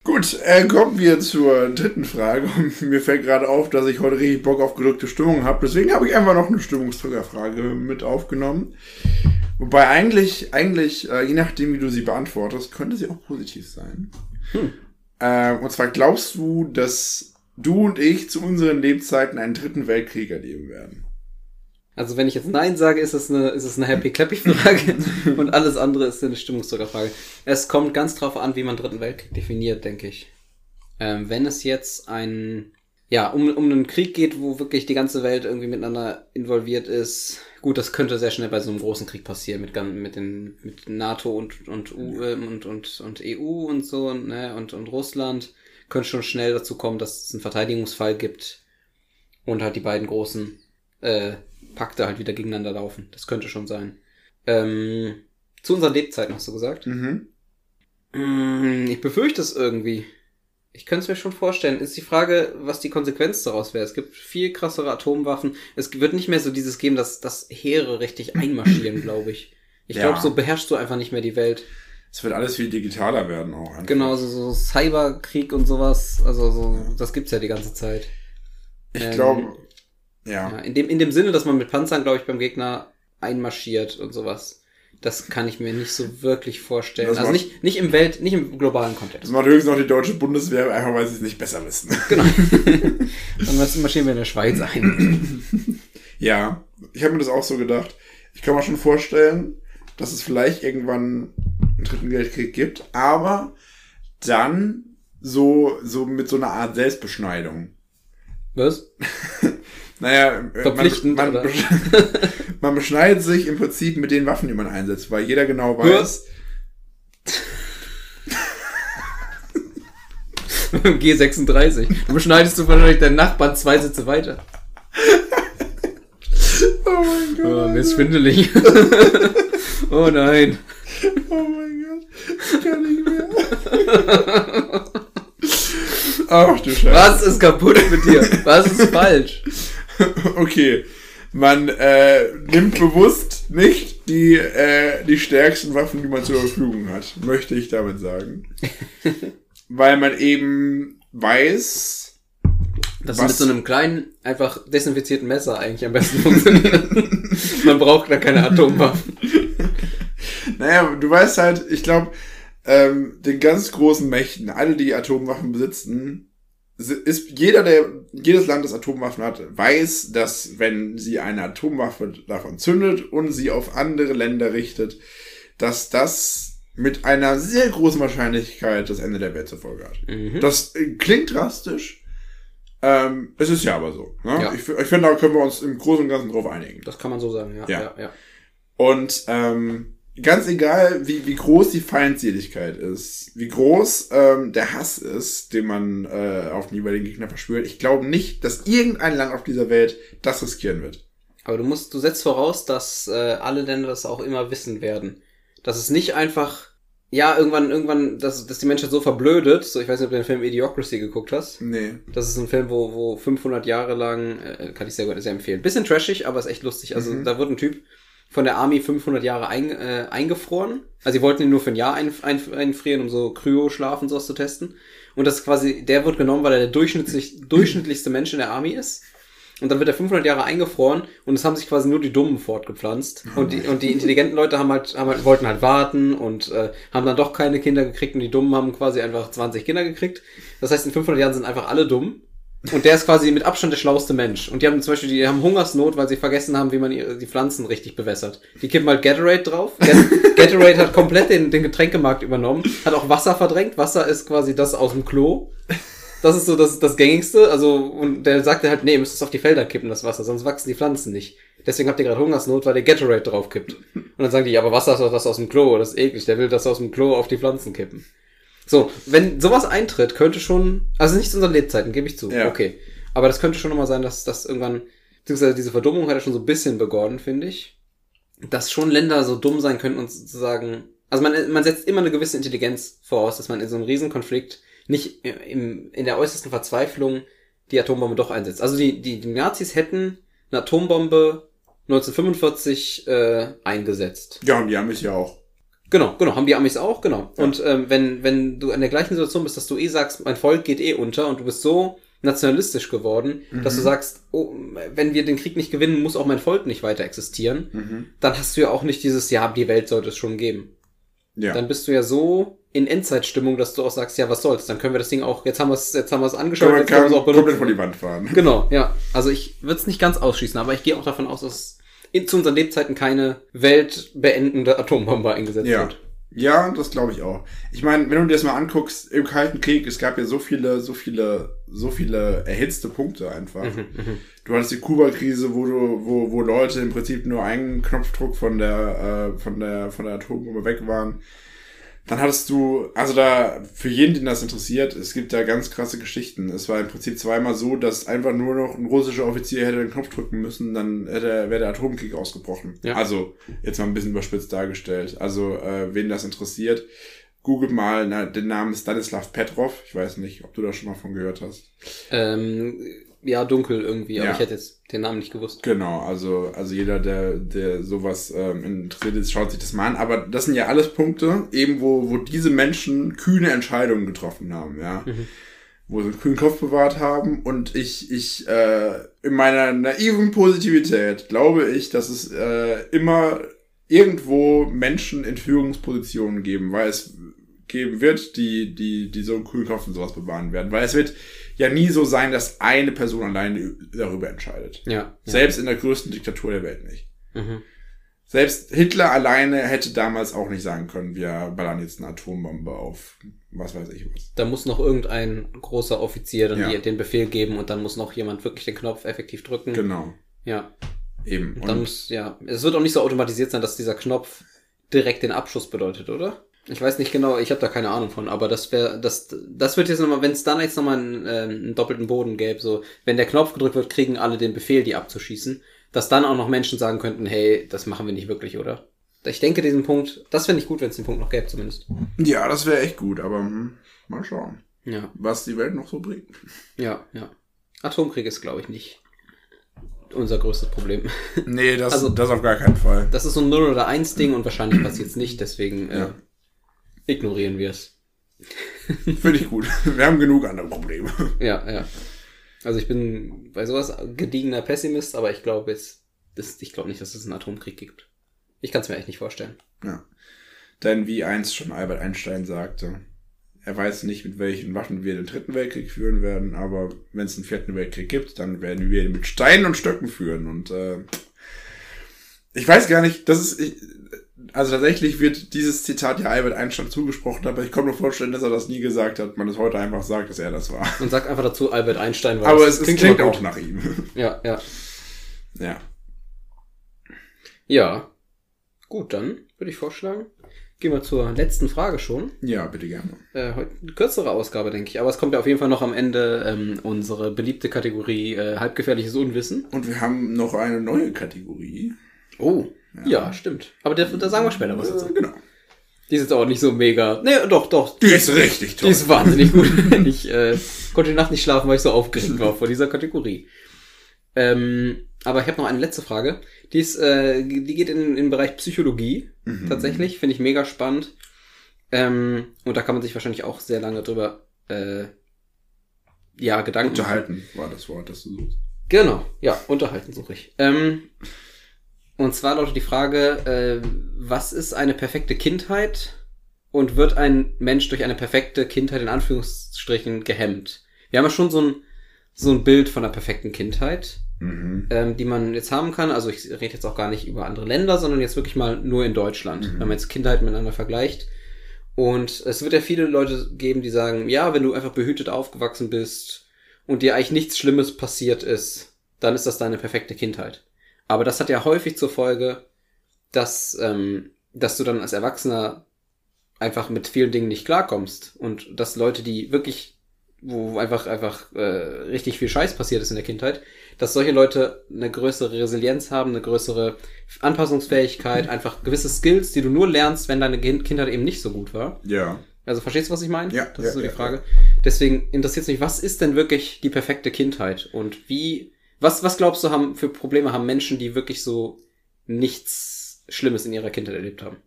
Gut, äh, kommen wir zur dritten Frage. Und [LAUGHS] mir fällt gerade auf, dass ich heute richtig Bock auf gedrückte Stimmung habe. Deswegen habe ich einfach noch eine Stimmungsträgerfrage mit aufgenommen. Wobei eigentlich, eigentlich, äh, je nachdem, wie du sie beantwortest, könnte sie auch positiv sein. Äh, und zwar glaubst du, dass du und ich zu unseren Lebzeiten einen dritten Weltkrieg erleben werden? Also wenn ich jetzt Nein sage, ist es eine, ist es eine Happy-Clappy-Frage [LAUGHS] und alles andere ist eine Stimmungsdrückerfrage. Es kommt ganz drauf an, wie man Dritten Weltkrieg definiert, denke ich. Ähm, wenn es jetzt ein, ja, um, um einen Krieg geht, wo wirklich die ganze Welt irgendwie miteinander involviert ist, gut, das könnte sehr schnell bei so einem großen Krieg passieren, mit, mit, den, mit NATO und, und, U, ähm, und, und, und EU und so, ne, und, und Russland. Könnte schon schnell dazu kommen, dass es einen Verteidigungsfall gibt und halt die beiden großen äh, Pakte halt wieder gegeneinander laufen. Das könnte schon sein. Ähm, zu unseren Lebzeiten hast du gesagt? Mhm. Mm, Ich befürchte es irgendwie. Ich könnte es mir schon vorstellen. Ist die Frage, was die Konsequenz daraus wäre. Es gibt viel krassere Atomwaffen. Es wird nicht mehr so dieses geben, dass, dass Heere richtig einmarschieren, [LAUGHS] glaube ich. Ich Ja. glaube, so beherrschst du einfach nicht mehr die Welt. Es wird alles viel digitaler werden auch. einfach. Genau, so, so Cyberkrieg und sowas. Also so, das gibt's ja die ganze Zeit. Ich Ähm, glaube, Ja, ja. in, dem, in dem Sinne, dass man mit Panzern, glaube ich, beim Gegner einmarschiert und sowas. Das kann ich mir nicht so wirklich vorstellen. Das Also macht- nicht, nicht im Welt, nicht im globalen Das Kontext. macht höchstens noch die deutsche Bundeswehr, einfach weil sie es nicht besser wissen. [LAUGHS] Genau. [LAUGHS] Dann marschieren wir in der Schweiz ein. [CLEARS THROAT] ja, ich habe mir das auch so gedacht. Ich kann mir schon vorstellen, dass es vielleicht irgendwann einen dritten Weltkrieg gibt, aber dann so, so mit so einer Art Selbstbeschneidung. Was? [LAUGHS] Naja, äh, Verpflichtend, man, man, [LAUGHS] man beschneidet sich im Prinzip mit den Waffen, die man einsetzt, weil jeder genau weiß, [LAUGHS] G36. Du beschneidest du wahrscheinlich deinen Nachbarn zwei Sitze weiter. oh mein Gott, Oh, mir ist schwindelig. oh nein. oh mein Gott, ich kann nicht mehr. [LAUGHS] Ach du Scheiße. Was ist kaputt mit dir? Was ist falsch? [LAUGHS] Okay, man äh, nimmt bewusst nicht die, äh, die stärksten Waffen, die man zur Verfügung hat, möchte ich damit sagen. [LAUGHS] weil man eben weiß, Das Was? mit so einem kleinen, einfach desinfizierten Messer eigentlich am besten funktioniert. [LAUGHS] Man braucht da keine Atomwaffen. naja, du weißt halt, ich glaube, ähm, den ganz großen Mächten, alle, die Atomwaffen besitzen, si- ist jeder, der, jedes Land, das Atomwaffen hat, weiß, dass wenn sie eine Atomwaffe davon zündet und sie auf andere Länder richtet, dass das mit einer sehr großen Wahrscheinlichkeit das Ende der Welt zur Folge hat. Mhm. Das äh, klingt drastisch. Ähm, es ist ja aber so. Ne? Ja. Ich, ich finde, da können wir uns im Großen und Ganzen drauf einigen. Das kann man so sagen, ja. Ja. ja, ja. Und ähm, ganz egal, wie, wie groß die Feindseligkeit ist, wie groß ähm, der Hass ist, den man äh, auf den jeweiligen Gegner verspürt, ich glaube nicht, dass irgendein Land auf dieser Welt das riskieren wird. Aber du musst, du setzt voraus, dass äh, alle Länder das auch immer wissen werden. Dass es nicht einfach, ja, irgendwann, irgendwann, dass, dass die Menschheit so verblödet, so, ich weiß nicht, ob du den Film Idiocracy geguckt hast. Nee. Das ist ein Film, wo, wo 500 Jahre lang, äh, kann ich sehr, sehr empfehlen. Bisschen trashig, aber ist echt lustig. Also Mhm. da wird ein Typ von der Army 500 Jahre ein, äh, eingefroren. Also sie wollten ihn nur für ein Jahr ein, ein, einfrieren, um so Kryo-Schlaf und sowas zu testen. Und das ist quasi, der wird genommen, weil er der durchschnittlich, [LAUGHS] durchschnittlichste Mensch in der Army ist. Und dann wird er 500 Jahre eingefroren und es haben sich quasi nur die Dummen fortgepflanzt. Und die, und die intelligenten Leute haben halt, haben halt, wollten halt warten und äh, haben dann doch keine Kinder gekriegt und die Dummen haben quasi einfach 20 Kinder gekriegt. Das heißt, in 500 Jahren sind einfach alle dumm. Und der ist quasi mit Abstand der schlauste Mensch. Und die haben zum Beispiel, die haben Hungersnot, weil sie vergessen haben, wie man die Pflanzen richtig bewässert. Die kippen halt Gatorade drauf. Gat- [LAUGHS] Gatorade hat komplett den, den Getränkemarkt übernommen, hat auch Wasser verdrängt. Wasser ist quasi das aus dem Klo. Das ist so das, das gängigste. Also, und der sagte halt, nee, ihr müsst es auf die Felder kippen, das Wasser, sonst wachsen die Pflanzen nicht. Deswegen habt ihr gerade Hungersnot, weil ihr Gatorade drauf kippt. Und dann sagen die, aber Wasser ist doch das aus dem Klo, das ist eklig, der will das aus dem Klo auf die Pflanzen kippen. So, wenn sowas eintritt, könnte schon, also nicht zu unseren Lebzeiten, gebe ich zu, Ja. okay. Aber das könnte schon nochmal sein, dass das irgendwann, beziehungsweise diese Verdummung hat ja schon so ein bisschen begonnen, finde ich. Dass schon Länder so dumm sein könnten und sozusagen, also man, man setzt immer eine gewisse Intelligenz voraus, dass man in so einem Riesenkonflikt nicht im, in der äußersten Verzweiflung die Atombombe doch einsetzt. Also die, die, die Nazis hätten eine Atombombe 1945 äh, eingesetzt. Ja, und die haben es ja auch. Genau, genau, haben die Amis auch, genau. Und ähm, wenn, wenn du in der gleichen Situation bist, dass du eh sagst, mein Volk geht eh unter und du bist so nationalistisch geworden, dass du sagst, oh, wenn wir den Krieg nicht gewinnen, muss auch mein Volk nicht weiter existieren, Mhm. dann hast du ja auch nicht dieses, ja, die Welt sollte es schon geben. Ja. Dann bist du ja so in Endzeitstimmung, dass du auch sagst, ja, was soll's, dann können wir das Ding auch, jetzt haben wir es, jetzt haben wir es angeschaut, jetzt können wir es auch komplett benutzen. vor die Wand fahren. Genau, ja. Also ich würde es nicht ganz ausschließen, aber ich gehe auch davon aus, dass in, zu unseren Lebzeiten keine weltbeendende Atombombe eingesetzt Ja. wird. Ja, das glaube ich auch. Ich meine, wenn du dir das mal anguckst, im Kalten Krieg, es gab ja so viele, so viele, so viele erhitzte Punkte einfach. Mhm, Du hattest die Kuba-Krise, wo du, wo, wo Leute im Prinzip nur einen Knopfdruck von der, äh, von der, von der Atombombe weg waren. Dann hattest du, also da, für jeden, den das interessiert, es gibt da ganz krasse Geschichten. Es war im Prinzip zweimal so, dass einfach nur noch ein russischer Offizier hätte den Knopf drücken müssen, dann hätte, wäre der Atomkrieg ausgebrochen. Ja. Also, jetzt mal ein bisschen überspitzt dargestellt. Also, äh, wen das interessiert, googelt mal na, den Namen Stanislav Petrov. Ich weiß nicht, ob du da schon mal von gehört hast. Ähm, ja, dunkel irgendwie, aber Ja. ich hätte jetzt den Namen nicht gewusst. Genau, also, also jeder, der, der sowas ähm, interessiert ist, schaut sich das mal an. Aber das sind ja alles Punkte, eben wo, wo diese Menschen kühne Entscheidungen getroffen haben, ja. Wo sie einen kühnen Kopf bewahrt haben. Und ich, ich, äh, in meiner naiven Positivität glaube ich, dass es äh, immer irgendwo Menschen in Führungspositionen geben, weil es geben wird, die, die, die so einen kühlen Kopf und sowas bewahren werden. Weil es wird ja nie so sein, dass eine Person alleine darüber entscheidet. Ja. ja. Selbst in der größten Diktatur der Welt nicht. Mhm. Selbst Hitler alleine hätte damals auch nicht sagen können, wir ballern jetzt eine Atombombe auf was weiß ich was. Da muss noch irgendein großer Offizier dann Ja. den Befehl geben und dann muss noch jemand wirklich den Knopf effektiv drücken. Genau. Ja. Eben. Und dann muss, ja, es wird auch nicht so automatisiert sein, dass dieser Knopf direkt den Abschuss bedeutet, oder? Ich weiß nicht genau, ich habe da keine Ahnung von, aber das wäre, das, das wird jetzt nochmal, wenn es dann jetzt nochmal einen, äh, einen doppelten Boden gäbe, so, wenn der Knopf gedrückt wird, kriegen alle den Befehl, die abzuschießen, dass dann auch noch Menschen sagen könnten, hey, das machen wir nicht wirklich, oder? Ich denke, diesen Punkt, das fände ich gut, wenn es den Punkt noch gäbe, zumindest. ja, das wäre echt gut, aber hm, mal schauen, Ja, was die Welt noch so bringt. ja, ja. Atomkrieg ist, glaube ich, nicht unser größtes Problem. Nee, das, Also- das auf gar keinen Fall. Das ist so ein 0 oder 1 Ding und wahrscheinlich passiert es nicht, deswegen äh, Ja. Ignorieren wir es. [LAUGHS] Finde ich gut. Wir haben genug andere Probleme. Ja, ja. Also ich bin bei sowas gediegener Pessimist, aber ich glaube jetzt, das, ich glaube nicht, dass es einen Atomkrieg gibt. Ich kann es mir echt nicht vorstellen. Ja. Denn wie einst schon Albert Einstein sagte, er weiß nicht, mit welchen Waffen wir den dritten Weltkrieg führen werden, aber wenn es einen vierten Weltkrieg gibt, dann werden wir ihn mit Steinen und Stöcken führen. Und äh, ich weiß gar nicht, das ist. Ich, also tatsächlich wird dieses Zitat ja Albert Einstein zugesprochen, aber ich kann mir vorstellen, dass er das nie gesagt hat. Man es heute einfach sagt, dass er das war. Und sag einfach dazu Albert Einstein. Weil Aber es, es klingt, immer auch gut. nach ihm. Ja, ja. ja. Ja. Gut, dann würde ich vorschlagen, gehen wir zur letzten Frage schon. Ja, bitte gerne. Äh, heute eine kürzere Ausgabe, denke ich. Aber es kommt ja auf jeden Fall noch am Ende ähm, unsere beliebte Kategorie äh, halbgefährliches Unwissen. Und wir haben noch eine neue Kategorie. Oh. Ja, stimmt. Aber da, da sagen wir später was dazu. Äh, genau. Die ist jetzt auch nicht so mega. Nee, doch, doch. Die ist richtig Die toll. ist wahnsinnig gut. [LAUGHS] ich äh, konnte die Nacht nicht schlafen, weil ich so aufgeregt war vor dieser Kategorie. Ähm, aber ich habe noch eine letzte Frage. Die, ist, äh, die geht in, in den Bereich Psychologie. Tatsächlich. Finde ich mega spannend. Ähm, und da kann man sich wahrscheinlich auch sehr lange drüber äh, ja, Gedanken. Unterhalten war das Wort, das du suchst. Genau, ja, unterhalten suche ich. Ähm, und zwar lautet die Frage, äh, was ist eine perfekte Kindheit und wird ein Mensch durch eine perfekte Kindheit in Anführungsstrichen gehemmt? Wir haben ja schon so ein, so ein Bild von einer perfekten Kindheit, Mhm. ähm, die man jetzt haben kann. Also ich rede jetzt auch gar nicht über andere Länder, sondern jetzt wirklich mal nur in Deutschland, wenn man jetzt Kindheit miteinander vergleicht. Und es wird ja viele Leute geben, die sagen, ja, wenn du einfach behütet aufgewachsen bist und dir eigentlich nichts Schlimmes passiert ist, dann ist das deine perfekte Kindheit. Aber das hat ja häufig zur Folge, dass, ähm, dass du dann als Erwachsener einfach mit vielen Dingen nicht klarkommst. Und dass Leute, die wirklich, wo einfach, einfach äh, richtig viel Scheiß passiert ist in der Kindheit, dass solche Leute eine größere Resilienz haben, eine größere Anpassungsfähigkeit, einfach gewisse Skills, die du nur lernst, wenn deine Kind- Kindheit eben nicht so gut war. Ja. Also verstehst du, was ich meine? Ja, Das ja, ist so die ja, Frage. Deswegen interessiert mich, was ist denn wirklich die perfekte Kindheit? Und wie, was, was glaubst du, haben für Probleme haben Menschen, die wirklich so nichts Schlimmes in ihrer Kindheit erlebt haben?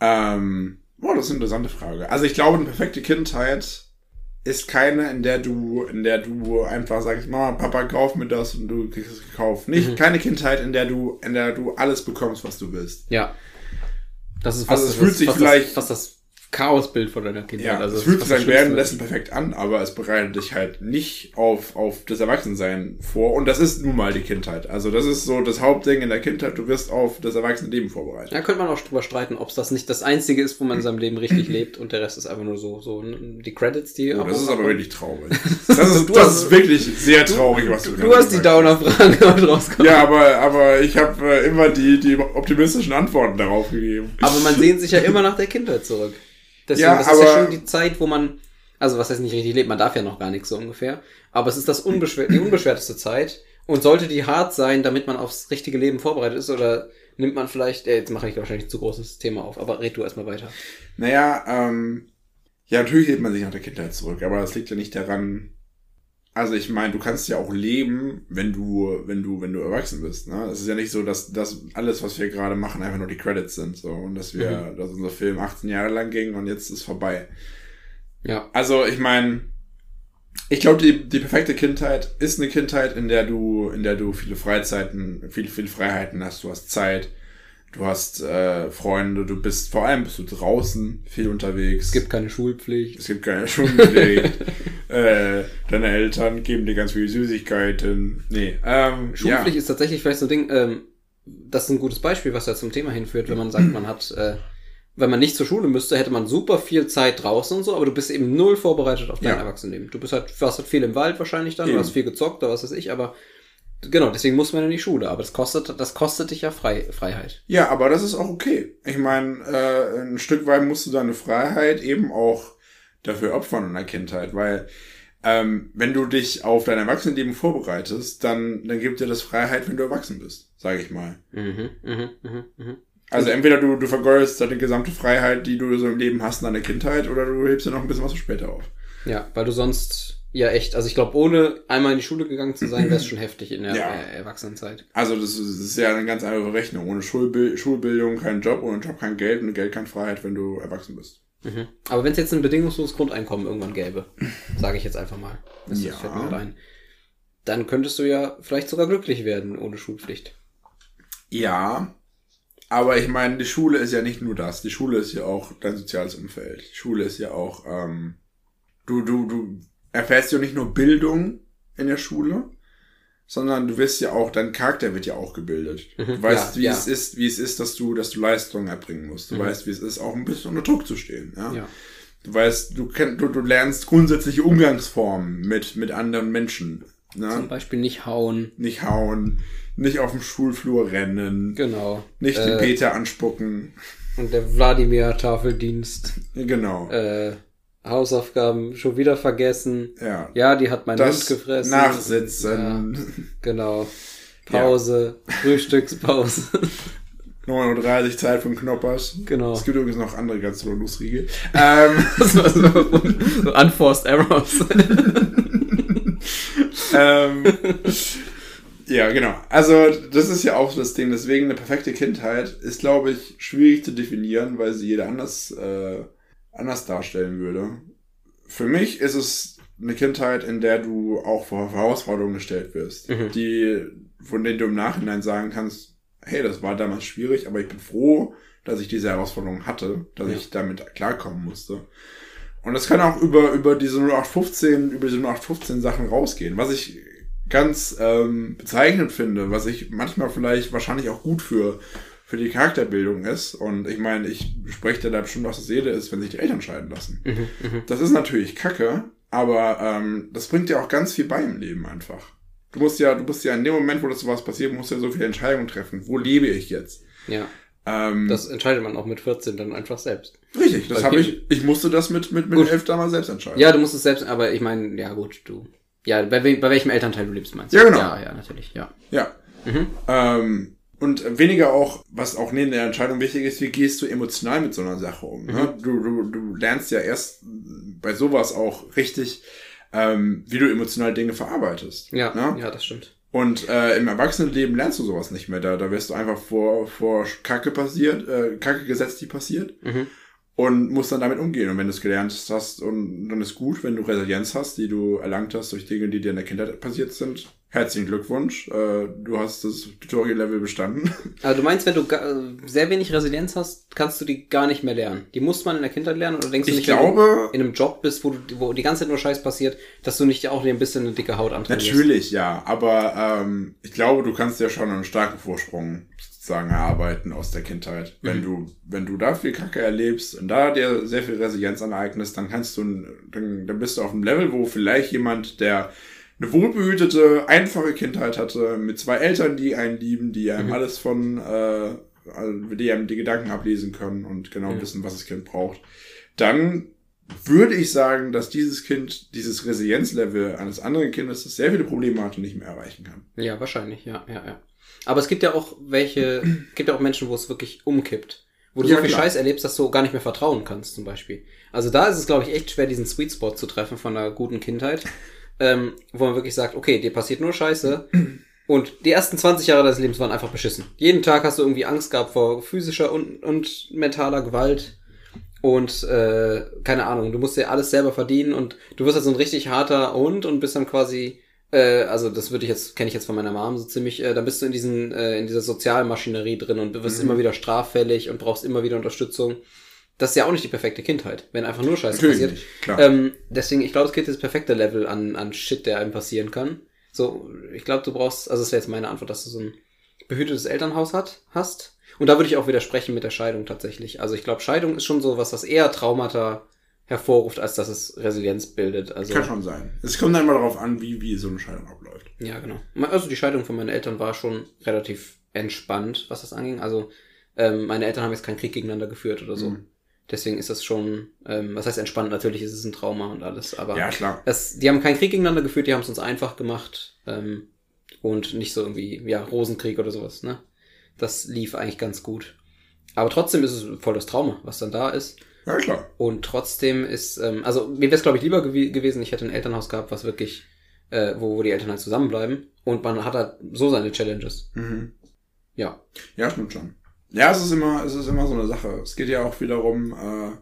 Ähm, boah, das ist eine interessante Frage. Also ich glaube, eine perfekte Kindheit ist keine, in der du, in der du einfach sagst, Mama, Papa, kauf mir das und du kriegst es gekauft. Nicht, keine Kindheit, in der du, in der du alles bekommst, was du willst. Ja. Das ist Also fast, es fühlt sich vielleicht- das, fast das Chaosbild von deiner Kindheit. Ja, also es fühlt sich dann währenddessen perfekt an, aber es bereitet dich halt nicht auf, auf das Erwachsensein vor. Und das ist nun mal die Kindheit. Also das ist so das Hauptding in der Kindheit. Du wirst auf das Erwachsenenleben vorbereitet. Da könnte man auch drüber streiten, ob es das nicht das Einzige ist, wo man in seinem Leben richtig [CLEARS THROAT] lebt und der Rest ist einfach nur so, so die Credits, die. Oh, das ist aber wirklich traurig. [LAUGHS] Das ist, das ist wirklich sehr traurig, was du Du hast die Downer-Fragen [LAUGHS] heute rausgekommen. Ja, aber, aber ich habe äh, immer die, die optimistischen Antworten darauf gegeben. Aber man [LAUGHS] sehnt sich ja immer nach der Kindheit zurück. Deswegen, Ja, das ist ja schon die Zeit, wo man, also was heißt nicht richtig lebt, man darf ja noch gar nichts so ungefähr. Aber es ist das unbeschwer die unbeschwerteste Zeit. Und sollte die hart sein, damit man aufs richtige Leben vorbereitet ist, oder nimmt man vielleicht, äh, jetzt mache ich wahrscheinlich zu großes Thema auf, aber red du erstmal weiter. Naja, ähm, ja, natürlich lebt man sich nach der Kindheit zurück, aber das liegt ja nicht daran. Also ich meine, du kannst ja auch leben, wenn du, wenn du, wenn du erwachsen bist. Ne? Es ist ja nicht so, dass das alles, was wir gerade machen, einfach nur die Credits sind. So und dass wir, dass unser Film 18 Jahre lang ging und jetzt ist vorbei. Ja. Also ich meine, ich glaube, die, die perfekte Kindheit ist eine Kindheit, in der du, in der du viele Freizeiten, viele, viele Freiheiten hast. Du hast Zeit, du hast äh, Freunde, du bist vor allem bist du draußen viel unterwegs. Es gibt keine Schulpflicht. Es gibt keine Schulpflicht. [LAUGHS] äh, deine Eltern geben dir ganz viele Süßigkeiten. Nee, ähm, Schulpflicht ja. ist tatsächlich vielleicht so ein Ding, ähm, das ist ein gutes Beispiel, was ja zum Thema hinführt, wenn man sagt, man hat, äh, wenn man nicht zur Schule müsste, hätte man super viel Zeit draußen und so, aber du bist eben null vorbereitet auf dein Ja. Erwachsenenleben. Du bist halt, warst halt viel im Wald wahrscheinlich dann, Eben. du hast viel gezockt oder was weiß ich, aber genau, deswegen muss man in die Schule, aber das kostet, das kostet dich ja Frei, Freiheit. Ja, aber das ist auch okay. Ich meine, äh, ein Stück weit musst du deine Freiheit eben auch dafür opfern in der Kindheit, weil ähm, wenn du dich auf dein Erwachsenenleben vorbereitest, dann, dann gibt dir das Freiheit, wenn du erwachsen bist, sage ich mal. Mhm, mhm, mhm, mhm. Also entweder du, du vergeudest deine gesamte Freiheit, die du so im Leben hast in deiner Kindheit, oder du hebst dir noch ein bisschen was später auf. Ja, weil du sonst, ja echt, also ich glaube, ohne einmal in die Schule gegangen zu sein, wäre es [CLEARS THROAT] schon heftig in der Ja. äh, Erwachsenenzeit. Also das ist, das ist ja eine ganz einfache Rechnung. Ohne Schulbil Schulbildung kein Job, ohne Job kein Geld und Geld keine Freiheit, wenn du erwachsen bist. Mhm. Aber wenn es jetzt ein bedingungsloses Grundeinkommen irgendwann gäbe, sage ich jetzt einfach mal, das Ja. fällt mir gerade ein, dann könntest du ja vielleicht sogar glücklich werden ohne Schulpflicht. Ja, aber ich meine, die Schule ist ja nicht nur das. Die Schule ist ja auch dein soziales Umfeld. Die Schule ist ja auch, ähm, du, du, du erfährst ja nicht nur Bildung in der Schule, sondern du wirst ja auch, dein Charakter wird ja auch gebildet. Du weißt, ja, wie ja. es ist, wie es ist, dass du, dass du Leistungen erbringen musst. Du weißt, wie es ist, auch ein bisschen unter Druck zu stehen. Ja. Ja. Du weißt, du, kenn, du, du lernst grundsätzliche Umgangsformen mit, mit anderen Menschen. Zum Ne? Beispiel nicht hauen. Nicht hauen, nicht auf dem Schulflur rennen, Genau. nicht den äh, Peter anspucken. Und der Wladimir-Tafeldienst. Genau. Äh, Hausaufgaben schon wieder vergessen. ja. Ja, die hat mein Hund Das gefressen. Nachsitzen. Genau. [LAUGHS] Pause. Frühstückspause. [LAUGHS] 9.30 Uhr Zeit von Knoppers. Genau. Es gibt übrigens noch andere ganz lustige. [LAUGHS] Ähm, so, so unforced errors. ähm, ja, genau. Also, das ist ja auch so das Ding. Deswegen eine perfekte Kindheit ist, glaube ich, schwierig zu definieren, weil sie jeder anders, äh, anders darstellen würde. Für mich ist es eine Kindheit, in der du auch vor Herausforderungen gestellt wirst, Mhm. die, von denen du im Nachhinein sagen kannst, hey, das war damals schwierig, aber ich bin froh, dass ich diese Herausforderung hatte, dass Ja. ich damit klarkommen musste. Und das kann auch über, über diese 0815, über diese 0815 Sachen rausgehen, was ich ganz ähm, bezeichnend finde, was ich manchmal vielleicht wahrscheinlich auch gut für, für die Charakterbildung ist. Und ich meine, ich spreche dir da bestimmt aus der Seele ist, wenn sich die Eltern scheiden lassen. Das ist natürlich Kacke, aber ähm, das bringt dir auch ganz viel bei im Leben einfach. Du musst ja, du musst ja in dem Moment, wo das sowas passiert, musst du ja so viele Entscheidungen treffen. Wo lebe ich jetzt? ja. Ähm, Das entscheidet man auch mit 14 dann einfach selbst. richtig, das habe ich, ich musste das mit, mit, mit Gut. elf damals selbst entscheiden. Ja, du musst es selbst, aber ich meine, ja gut, du. Ja, bei, bei welchem Elternteil du lebst, meinst du? Ja, genau. Ja, ja, natürlich, ja. Ja. Mhm. Ähm, und weniger auch, was auch neben der Entscheidung wichtig ist, wie gehst du emotional mit so einer Sache um. Ne? Mhm. Du, du, du lernst ja erst bei sowas auch richtig, ähm, wie du emotional Dinge verarbeitest. Ja, Ne? ja, das stimmt. Und äh, im Erwachsenenleben lernst du sowas nicht mehr. Da, da wirst du einfach vor, vor Kacke passiert, äh, Kacke gesetzt, die passiert. Mhm. Und musst dann damit umgehen. Und wenn du es gelernt hast, und dann ist gut, wenn du Resilienz hast, die du erlangt hast durch Dinge, die dir in der Kindheit passiert sind. Herzlichen Glückwunsch. Äh, du hast das Tutorial-Level bestanden. [LAUGHS] Also du meinst, wenn du äh, sehr wenig Resilienz hast, kannst du die gar nicht mehr lernen. Die muss man in der Kindheit lernen oder denkst du Ich nicht, wenn glaube- du in einem Job bist, wo, du, wo die ganze Zeit nur Scheiß passiert, dass du nicht auch dir ein bisschen eine dicke Haut antrainierst? Natürlich, ja. Aber ähm, ich glaube, du kannst ja schon einen starken Vorsprung sozusagen erarbeiten aus der Kindheit. Wenn du, wenn du da viel Kacke erlebst und da dir sehr viel Resilienz aneignet, dann kannst du, dann, dann bist du auf einem Level, wo vielleicht jemand, der eine wohlbehütete, einfache Kindheit hatte, mit zwei Eltern, die einen lieben, die einem alles von, äh, also die einem die Gedanken ablesen können und genau wissen, was das Kind braucht, dann würde ich sagen, dass dieses Kind dieses Resilienzlevel eines anderen Kindes, das sehr viele Probleme hat und nicht mehr erreichen kann. Ja, wahrscheinlich, ja, ja, ja. Aber es gibt ja auch welche, gibt ja auch Menschen, wo es wirklich umkippt. Wo du Ja, so viel klar. Scheiß erlebst, dass du gar nicht mehr vertrauen kannst, zum Beispiel. Also da ist es, glaube ich, echt schwer, diesen Sweet Spot zu treffen von einer guten Kindheit. Ähm, wo man wirklich sagt, okay, dir passiert nur Scheiße. Und die ersten 20 Jahre deines Lebens waren einfach beschissen. Jeden Tag hast du irgendwie Angst gehabt vor physischer und, und mentaler Gewalt. Und äh, keine Ahnung, du musst dir alles selber verdienen und du wirst halt so ein richtig harter Hund und bist dann quasi, äh, also das würde ich jetzt, kenne ich jetzt von meiner Mom so ziemlich, äh, dann bist du in diesen, äh, in dieser Sozialmaschinerie drin und du wirst immer wieder straffällig und brauchst immer wieder Unterstützung. Das ist ja auch nicht die perfekte Kindheit, wenn einfach nur Scheiße Natürlich passiert. nicht, klar. Ähm, deswegen, ich glaube, es gibt das perfekte Level an, an Shit, der einem passieren kann. So, ich glaube, du brauchst, also das wäre jetzt meine Antwort, dass du so ein behütetes Elternhaus hat, hast. Und da würde ich auch widersprechen mit der Scheidung tatsächlich. Also ich glaube, Scheidung ist schon so was, was eher Traumata hervorruft, als dass es Resilienz bildet. Also Kann schon sein. Es kommt dann immer darauf an, wie, wie so eine Scheidung abläuft. ja, genau. Also die Scheidung von meinen Eltern war schon relativ entspannt, was das anging. Also ähm, meine Eltern haben jetzt keinen Krieg gegeneinander geführt oder so. Mhm. Deswegen ist das schon, ähm, was heißt entspannt? Natürlich ist es ein Trauma und alles, aber Ja, klar. es, die haben keinen Krieg gegeneinander geführt, die haben es uns einfach gemacht ähm, und nicht so irgendwie, ja, Rosenkrieg oder sowas, ne? Das lief eigentlich ganz gut. Aber trotzdem ist es voll das Trauma, was dann da ist. Ja, klar. Und trotzdem ist, ähm, also mir wäre es, glaube ich, lieber gew gewesen, ich hätte ein Elternhaus gehabt, was wirklich, äh, wo, wo die Eltern halt zusammenbleiben. Und man hat halt so seine Challenges. Mhm. Ja. Ja, stimmt schon. Ja, es ist immer, es ist immer so eine Sache. Es geht ja auch wiederum, äh,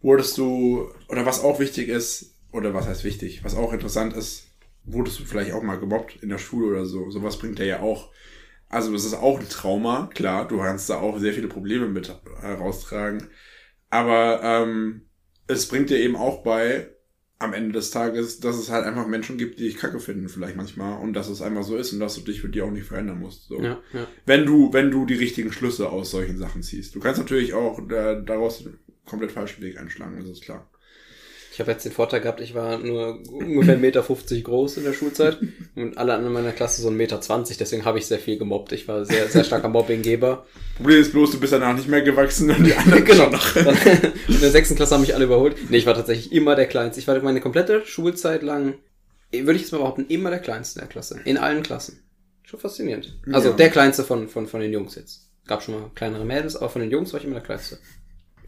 wurdest du, oder was auch wichtig ist, oder was heißt wichtig, was auch interessant ist, wurdest du vielleicht auch mal gemobbt in der Schule oder so. Sowas bringt er ja auch. Also das ist auch ein Trauma, klar, du kannst da auch sehr viele Probleme mit heraustragen. Aber ähm, es bringt dir eben auch bei, am Ende des Tages, dass es halt einfach Menschen gibt, die dich kacke finden, vielleicht manchmal, und dass es einfach so ist und dass du dich für die auch nicht verändern musst. So. Ja, ja. Wenn du, wenn du die richtigen Schlüsse aus solchen Sachen ziehst. Du kannst natürlich auch äh, daraus komplett falschen Weg einschlagen, das ist klar. Ich habe jetzt den Vorteil gehabt, ich war nur ungefähr 1,50 Meter groß in der Schulzeit [LAUGHS] und alle anderen in meiner Klasse so 1,20 Meter, deswegen habe ich sehr viel gemobbt. Ich war sehr, sehr starker Mobbinggeber. Problem ist bloß, du bist danach nicht mehr gewachsen und die [LAUGHS] anderen genau. Noch. [LAUGHS] in der sechsten Klasse haben mich alle überholt. Nee, ich war tatsächlich immer der Kleinste. Ich war meine komplette Schulzeit lang, würde ich jetzt mal behaupten, immer der Kleinste in der Klasse. In allen Klassen. Schon faszinierend. Also Ja. der Kleinste von, von, von den Jungs jetzt. Gab schon mal kleinere Mädels, aber von den Jungs war ich immer der Kleinste.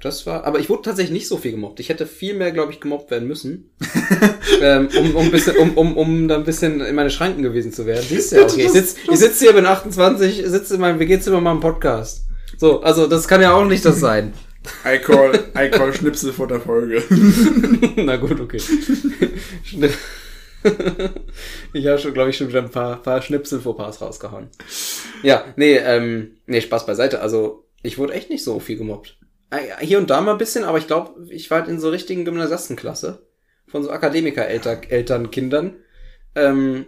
Das war, aber ich wurde tatsächlich nicht so viel gemobbt. Ich hätte viel mehr, glaube ich, gemobbt werden müssen. [LAUGHS] ähm, um, um, ein bisschen, um, um, um da ein bisschen in meine Schranken gewesen zu werden. Siehst du ja, okay. Ich sitze ich sitz hier, bin 28, sitze in meinem WG-Zimmer mal im Podcast. So, also das kann ja auch nicht das sein. [LAUGHS] I call, I call Schnipsel vor der Folge. [LAUGHS] Na gut, okay. Ich habe schon, glaube ich, schon wieder ein paar, paar Schnipsel vor Pass rausgehauen. Ja, nee, ähm, nee, Spaß beiseite. Also, ich wurde echt nicht so viel gemobbt. Äh, Hier und da mal ein bisschen, aber ich glaube, ich war halt in so richtigen Gymnasiastenklasse. Von so Akademiker-Eltern, Kindern. Ähm,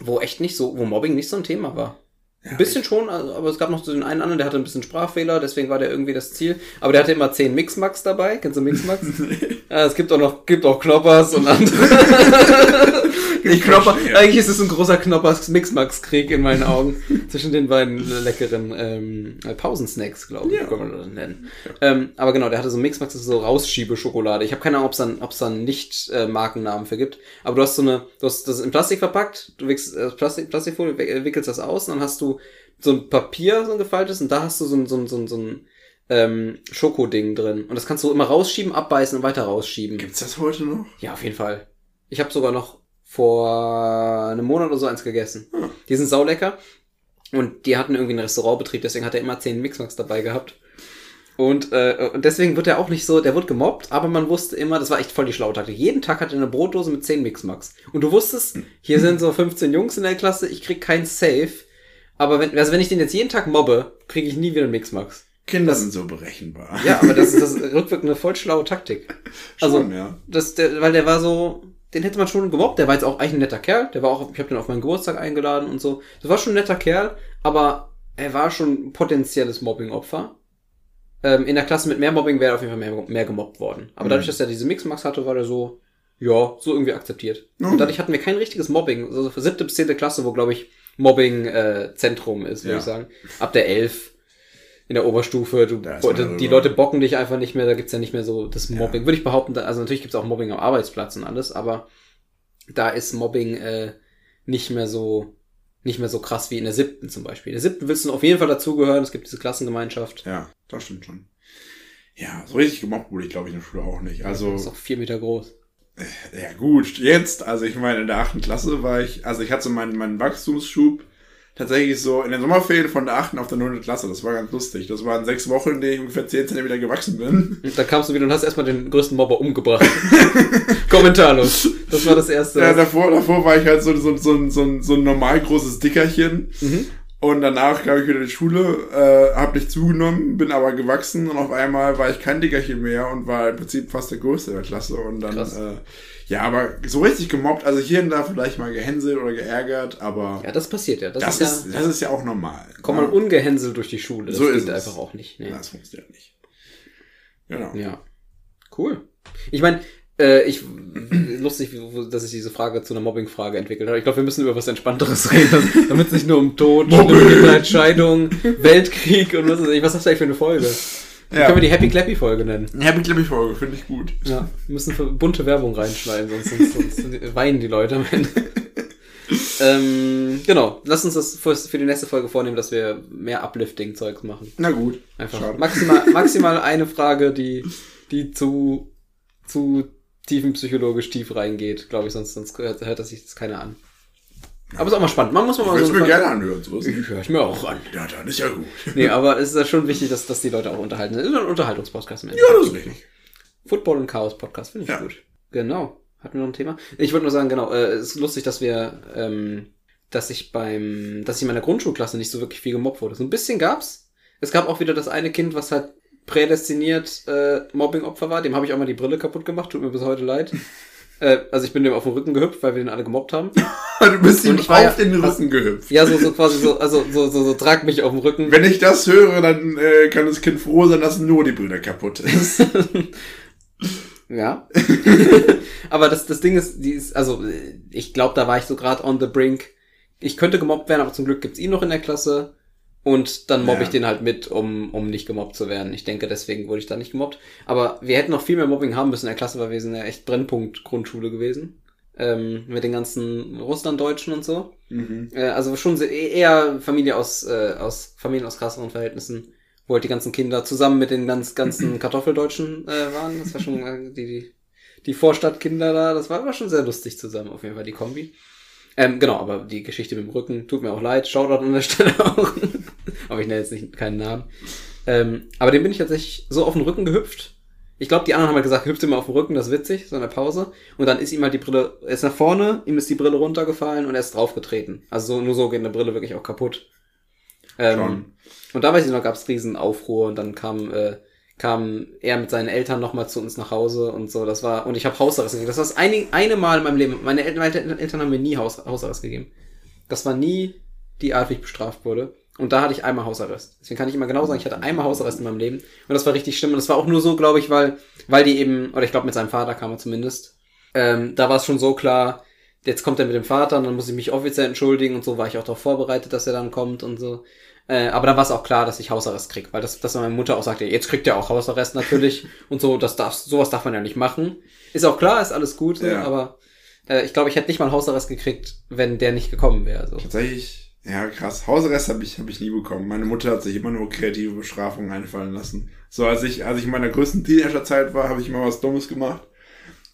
wo echt nicht so, wo Mobbing nicht so ein Thema war. Ein bisschen schon, also, aber es gab noch so den einen anderen, der hatte ein bisschen Sprachfehler, deswegen war der irgendwie das Ziel. Aber der hatte immer 10 Mixmax dabei. Kennst du Mixmax? [LAUGHS] ja, es gibt auch noch, gibt auch Knoppers und andere. [LAUGHS] Die Knopper, eigentlich ist es ein großer Knoppers Mixmax-Krieg in meinen Augen. [LAUGHS] zwischen den beiden leckeren ähm, Pausensnacks, glaube ich, Ja. kann man das nennen. Ähm, aber genau, der hatte so Mixmax, das ist so Rausschiebeschokolade. Ich habe keine Ahnung, ob es dann, ob's dann nicht äh, Markennamen für gibt. Aber du hast so eine, du hast das in Plastik verpackt, du wickelst äh, Plastik, Plastikfolie, wick- wickelst das aus und dann hast du so ein Papier, so ein gefaltetes, und da hast du so ein, so ein, so ein, so ein ähm, Schokoding drin. Und das kannst du immer rausschieben, abbeißen und weiter rausschieben. Gibt's das heute noch? Ja, auf jeden Fall. Ich habe sogar noch vor einem Monat oder so eins gegessen. Hm. Die sind saulecker. Und die hatten irgendwie einen Restaurantbetrieb, deswegen hat er immer zehn Mixmax dabei gehabt. Und, äh, und deswegen wird er auch nicht so, der wird gemobbt, aber man wusste immer, das war echt voll die schlaue Taktik. Jeden Tag hatte er eine Brotdose mit 10 Mixmax. Und du wusstest, hier sind so 15 Jungs in der Klasse, ich krieg kein Safe. Aber wenn, also wenn ich den jetzt jeden Tag mobbe, kriege ich nie wieder einen Mixmax. Kinder sind so berechenbar. Ja, aber das ist das ist rückwirkend eine voll schlaue Taktik. [LAUGHS] Also, Schon, ja. das, der, weil der war so, den hätte man schon gemobbt. Der war jetzt auch eigentlich ein netter Kerl. Der war auch, ich habe den auf meinen Geburtstag eingeladen und so. Das war schon ein netter Kerl, aber er war schon ein potenzielles Mobbing-Opfer. Ähm, in der Klasse mit mehr Mobbing wäre er auf jeden Fall mehr, mehr gemobbt worden. Aber dadurch, dass er diese Mixmax hatte, war der so, ja, so irgendwie akzeptiert. Mhm. Und dadurch hatten wir kein richtiges Mobbing. Also für siebte bis zehnte Klasse, wo, glaube ich, Mobbing äh, Zentrum ist, würde Ja. ich sagen. Ab der elf in der Oberstufe, du, man die. Leute bocken dich einfach nicht mehr, da gibt's ja nicht mehr so das Mobbing. Würde ich behaupten, also natürlich gibt's auch Mobbing am Arbeitsplatz und alles, aber da ist Mobbing äh, nicht mehr so nicht mehr so krass wie in der siebten zum Beispiel. In der siebten willst du auf jeden Fall dazugehören, es gibt diese Klassengemeinschaft. Ja, das stimmt schon. Ja, so richtig gemobbt wurde ich, glaube ich, in der Schule auch nicht. Also, Das ist auch vier Meter groß. ja gut, jetzt, also ich meine, in der achten Klasse war ich, also ich hatte so meinen, meinen Wachstumsschub tatsächlich so in den Sommerferien von der achten auf der neunten Klasse. Das war ganz lustig. Das waren sechs Wochen, in denen ich ungefähr 10 Zentimeter gewachsen bin. Und da kamst du wieder und hast erstmal den größten Mobber umgebracht. [LAUGHS] Kommentarlos. Das war das erste. Ja, davor, davor war ich halt so, so, so, so, ein- so ein normal großes Dickerchen. Mhm. Und danach kam ich wieder in die Schule, äh, hab nicht zugenommen, bin aber gewachsen und auf einmal war ich kein Dickerchen mehr und war im Prinzip fast der Größte der Klasse. Und dann, Krass. äh, ja, aber so richtig gemobbt, also hier und da vielleicht mal gehänselt oder geärgert, aber ja, das passiert ja. Das, das, ist, ja, das ist ja auch normal. kommt man ja. ungehänselt durch die Schule. Das So geht ist es. einfach auch nicht. Nee. Das funktioniert nicht. Genau. Ja. Cool. Ich meine, äh, ich lustig, dass sich diese Frage zu einer Mobbing-Frage entwickelt hat. Ich glaube, wir müssen über was Entspannteres [LAUGHS] reden, damit es nicht nur um Tod, schlimme Kindheit, Scheidung, Weltkrieg und was weiß ich. Was hast du eigentlich für eine Folge? Ja. Können wir die Happy Clappy Folge nennen? Happy Clappy Folge, finde ich gut. Ja, wir müssen für bunte Werbung reinschneiden, sonst, sonst, sonst weinen die Leute am Ende. [LAUGHS] ähm, genau, lass uns das für, für die nächste Folge vornehmen, dass wir mehr Uplifting-Zeugs machen. Na gut. Einfach Schade. maximal, maximal eine Frage, die, die zu, zu tiefenpsychologisch tief reingeht, glaube ich, sonst, sonst hört, hört das sich das keiner an. Aber ist auch mal spannend. Man muss mal Ich mal so es mir gerne anhören. So ist es. Ich höre ich mir auch an. Ja, dann ist ja gut. Nee, aber es ist ja schon wichtig, dass, dass die Leute auch unterhalten. Es ist ein Unterhaltungspodcast am Ende. Ja, das ist richtig. Football und Chaos Podcast, finde ich Ja. gut. Genau. Hatten wir noch ein Thema? Ich wollte nur sagen, genau, äh, es ist lustig, dass wir, ähm, dass ich beim, dass ich in meiner Grundschulklasse nicht so wirklich viel gemobbt wurde. So ein bisschen gab's. Es gab auch wieder das eine Kind, was halt prädestiniert äh, Mobbing-Opfer war. Dem habe ich auch mal die Brille kaputt gemacht. Tut mir bis heute leid. äh, also ich bin dem auf den Rücken gehüpft, weil wir den alle gemobbt haben. [LAUGHS] Du bist ihm auf ja- den Rücken gehüpft. Ja, so, so quasi so, also so, so, so trag mich auf dem Rücken. Wenn ich das höre, dann äh, kann das Kind froh sein, dass nur die Brille kaputt ist. [LAUGHS] Ja. [LAUGHS] aber das, das Ding ist, die ist, also ich glaube, da war ich so gerade on the brink. Ich könnte gemobbt werden, aber zum Glück gibt's ihn noch in der Klasse. Und dann mobbe Ja. ich den halt mit, um, um nicht gemobbt zu werden. Ich denke, deswegen wurde ich da nicht gemobbt. Aber wir hätten noch viel mehr Mobbing haben müssen in der Klasse, weil wir sind ja echt Brennpunkt Grundschule gewesen. Ähm, mit den ganzen Russlanddeutschen und so. mhm. Äh, also schon sehr, eher Familie aus, äh, aus Familien aus krasseren Verhältnissen, wo halt die ganzen Kinder zusammen mit den ganz, ganzen [CLEARS THROAT] Kartoffeldeutschen äh, waren. Das war schon äh, die, die, die Vorstadtkinder da, das war aber schon sehr lustig zusammen, auf jeden Fall, die Kombi. Ähm, genau, aber die Geschichte mit dem Rücken, tut mir auch leid, Shoutout an der Stelle auch. [LAUGHS] aber ich nenne jetzt nicht keinen Namen. Ähm, aber dem bin ich tatsächlich so auf den Rücken gehüpft. Ich glaube, die anderen haben halt gesagt, hüpft immer auf den Rücken, das ist witzig, so in der Pause. Und dann ist ihm halt die Brille, er ist nach vorne, ihm ist die Brille runtergefallen und er ist draufgetreten. Also so, nur so geht eine Brille wirklich auch kaputt. Ähm, Schon. Und da weiß ich noch, gab es riesen Aufruhr und dann kam, äh, kam er mit seinen Eltern nochmal zu uns nach Hause und so. Das war, und ich habe Hausarrest gegeben. Das war das eine, eine Mal in meinem Leben. Meine Eltern, meine Eltern haben mir nie Haus, Hausarrest gegeben. Das war nie die Art, wie ich bestraft wurde. Und da hatte ich einmal Hausarrest. Deswegen kann ich immer genau sagen, ich hatte einmal Hausarrest in meinem Leben. Und das war richtig schlimm. Und das war auch nur so, glaube ich, weil, weil die eben, oder ich glaube mit seinem Vater kam er zumindest. Ähm, da war es schon so klar, jetzt kommt er mit dem Vater und dann muss ich mich offiziell entschuldigen und so war ich auch darauf vorbereitet, dass er dann kommt und so. Äh, aber dann war es auch klar, dass ich Hausarrest krieg, weil das, dass meine Mutter auch sagte, jetzt kriegt er auch Hausarrest natürlich [LAUGHS] und so, das darf, sowas darf man ja nicht machen. Ist auch klar, ist alles gut, Ja. aber äh, ich glaube, ich hätte nicht mal Hausarrest gekriegt, wenn der nicht gekommen wäre. So. Tatsächlich, ja krass. Hausarrest habe ich, hab ich nie bekommen. Meine Mutter hat sich immer nur kreative Bestrafungen einfallen lassen. So als ich, als ich in meiner größten Teenagerzeit war, habe ich immer was Dummes gemacht.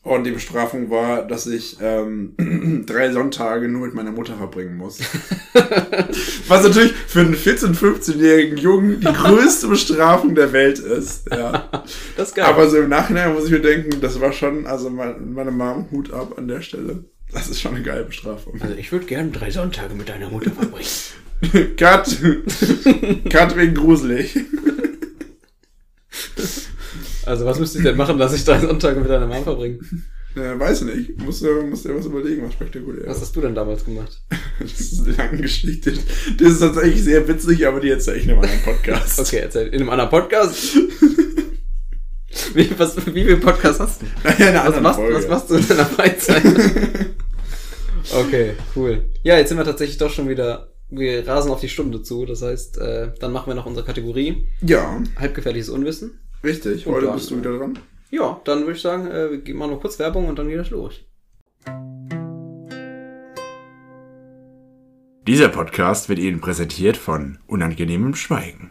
Und die Bestrafung war, dass ich ähm, [CLEARS THROAT] drei Sonntage nur mit meiner Mutter verbringen muss. [LAUGHS] Was natürlich für einen 14-, 15-jährigen Jungen die größte Bestrafung der Welt ist. Ja. Das ist geil. Aber so im Nachhinein muss ich mir denken, das war schon, also mein- meine Mom Hut ab an der Stelle. Das ist schon eine geile Bestrafung. also ich würde gerne drei Sonntage mit deiner Mutter verbringen. [LAUGHS] Cut. Cut wegen gruselig. Also was müsste ich denn machen, dass ich drei Sonntage mit deiner Mama verbringe? Ja, weiß nicht. Muss ja, muss ja was überlegen, was spektakulär Was hast du denn damals gemacht? Das ist eine lange Geschichte. Das ist tatsächlich sehr witzig, aber die erzähle ich in einem anderen Podcast. Okay, erzähl. In einem anderen Podcast? [LAUGHS] Wie, was, wie viele Podcasts hast du? [LAUGHS] Naja, Was machst, Folge. was machst du in deiner Freizeit? [LAUGHS] okay, cool. Ja, jetzt sind wir tatsächlich doch schon wieder, wir rasen auf die Stunde zu. Das heißt, äh, dann machen wir noch unsere Kategorie Ja, halbgefährliches Unwissen. richtig. Und Heute dann, bist du wieder dran. Ja, dann würde ich sagen, äh, wir mal noch kurz Werbung und dann geht das los. Dieser Podcast wird Ihnen präsentiert von Unangenehmem Schweigen.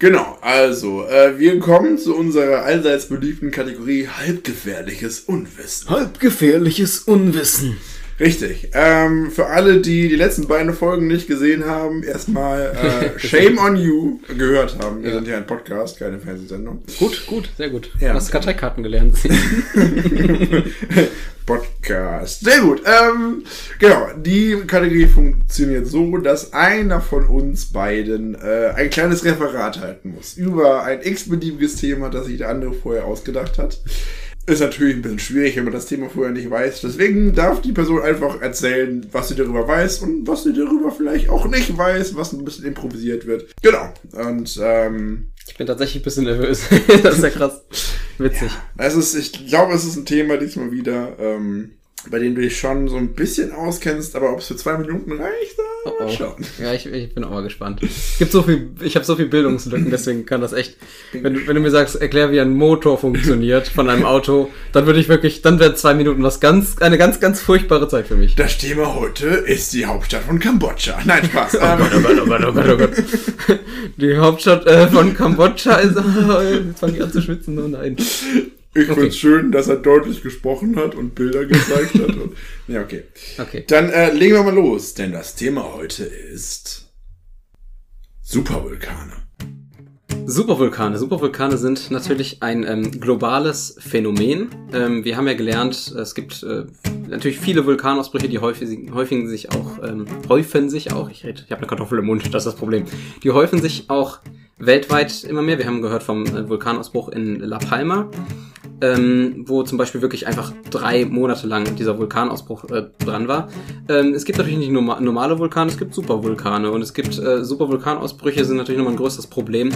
Genau, also, äh, wir kommen zu unserer allseits beliebten Kategorie halbgefährliches Unwissen. Halbgefährliches Unwissen. Richtig. Ähm, für alle, die die letzten beiden Folgen nicht gesehen haben, erstmal äh, [LAUGHS] Shame on You gehört haben. Wir Ja. sind ja ein Podcast, keine Fernsehsendung. Gut, gut, sehr gut. Ja. Du hast Karteikarten gelernt. [LAUGHS] [LAUGHS] Podcast. Sehr gut. Ähm, genau, die Kategorie funktioniert so, dass einer von uns beiden äh, ein kleines Referat halten muss über ein x-beliebiges Thema, das sich der andere vorher ausgedacht hat. Ist natürlich ein bisschen schwierig, wenn man das Thema vorher nicht weiß. Deswegen darf die Person einfach erzählen, was sie darüber weiß und was sie darüber vielleicht auch nicht weiß, was ein bisschen improvisiert wird. Genau. Und ähm, ich bin tatsächlich ein bisschen nervös. [LAUGHS] das ist ja krass. Witzig. Es ist, ich glaube, es ist ein Thema diesmal wieder, ähm, bei dem du dich schon so ein bisschen auskennst, aber ob es für zwei Minuten reicht, Oh, oh. schauen. Ja, ich, ich bin auch mal gespannt. Es gibt so viel, ich habe so viel Bildungslücken, deswegen kann das echt. Wenn du, wenn du mir sagst, erklär, wie ein Motor funktioniert von einem Auto, dann würde ich wirklich, dann wären zwei Minuten was ganz, eine ganz, ganz furchtbare Zeit für mich. Das Thema heute ist die Hauptstadt von Kambodscha. Nein, Spaß. [LAUGHS] Oh Gott, oh Gott, oh Gott, oh Gott, oh Gott. Die Hauptstadt äh, von Kambodscha ist. [LAUGHS] jetzt fange ich an zu schwitzen, oh nein. Ich Okay. find's schön, dass er deutlich gesprochen hat und Bilder gezeigt hat. Und, [LAUGHS] ja, okay. Okay. Dann äh, legen wir mal los, denn das Thema heute ist Supervulkane. Supervulkane. Supervulkane sind natürlich ein ähm, globales Phänomen. Ähm, wir haben ja gelernt, es gibt äh, natürlich viele Vulkanausbrüche, die häufig, häufigen sich auch, ähm, häufen sich auch, ich rede, ich habe eine Kartoffel im Mund, das ist das Problem. Die häufen sich auch weltweit immer mehr. Wir haben gehört vom äh, Vulkanausbruch in La Palma, ähm, wo zum Beispiel wirklich einfach drei Monate lang dieser Vulkanausbruch äh, dran war. Ähm, es gibt natürlich nicht norma normale Vulkane, es gibt Supervulkane und es gibt äh, Supervulkanausbrüche sind natürlich nochmal ein größeres Problem.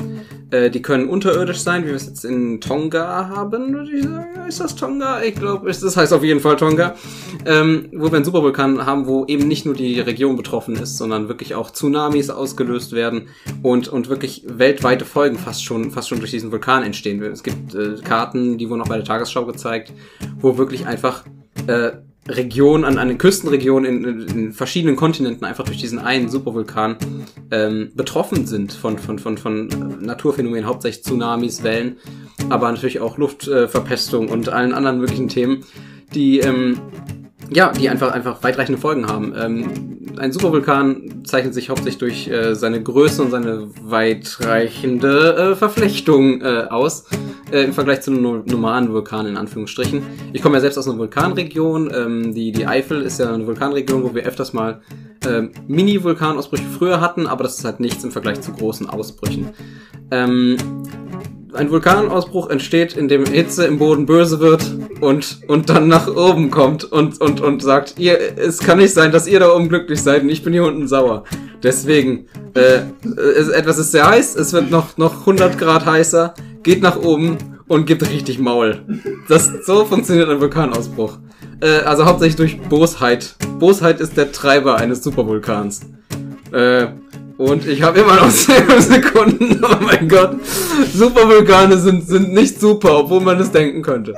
Äh, die können unterirdisch sein, wie wir es jetzt in Tonga haben. Ist das Tonga? Ich glaube, das heißt auf jeden Fall Tonga. Ähm, wo wir einen Supervulkan haben, wo eben nicht nur die Region betroffen ist, sondern wirklich auch Tsunamis ausgelöst werden und, und wirklich weltweite Folgen fast schon, fast schon durch diesen Vulkan entstehen. Es gibt äh, Karten, die wurden auch bei der Tagesschau gezeigt, wo wirklich einfach äh, Regionen, an, an den Küstenregionen in, in, verschiedenen Kontinenten einfach durch diesen einen Supervulkan ähm, betroffen sind von, von, von, von äh, Naturphänomenen, hauptsächlich Tsunamis, Wellen, aber natürlich auch Luftverpestung und allen anderen möglichen Themen, die ähm, ja, die einfach, einfach weitreichende Folgen haben. Ähm, ein Supervulkan zeichnet sich hauptsächlich durch äh, seine Größe und seine weitreichende äh, Verflechtung äh, aus, äh, im Vergleich zu einem no- normalen Vulkan in Anführungsstrichen. Ich komme ja selbst aus einer Vulkanregion. Ähm, die, die Eifel ist ja eine Vulkanregion, wo wir öfters mal ähm, Mini-Vulkanausbrüche früher hatten, aber das ist halt nichts im Vergleich zu großen Ausbrüchen. Ähm, ein Vulkanausbruch entsteht, indem Hitze im Boden böse wird und, und dann nach oben kommt und, und, und sagt, ihr, es kann nicht sein, dass ihr da oben glücklich seid und ich bin hier unten sauer. Deswegen, äh, es, etwas ist sehr heiß, es wird noch, noch 100 Grad heißer, geht nach oben und gibt richtig Maul. Das, so funktioniert ein Vulkanausbruch. Äh, also hauptsächlich durch Bosheit. Bosheit ist der Treiber eines Supervulkans. Äh, und ich habe immer noch [LAUGHS] 10 Sekunden. Oh mein Gott. Supervulkane sind, sind nicht super, obwohl man es denken könnte.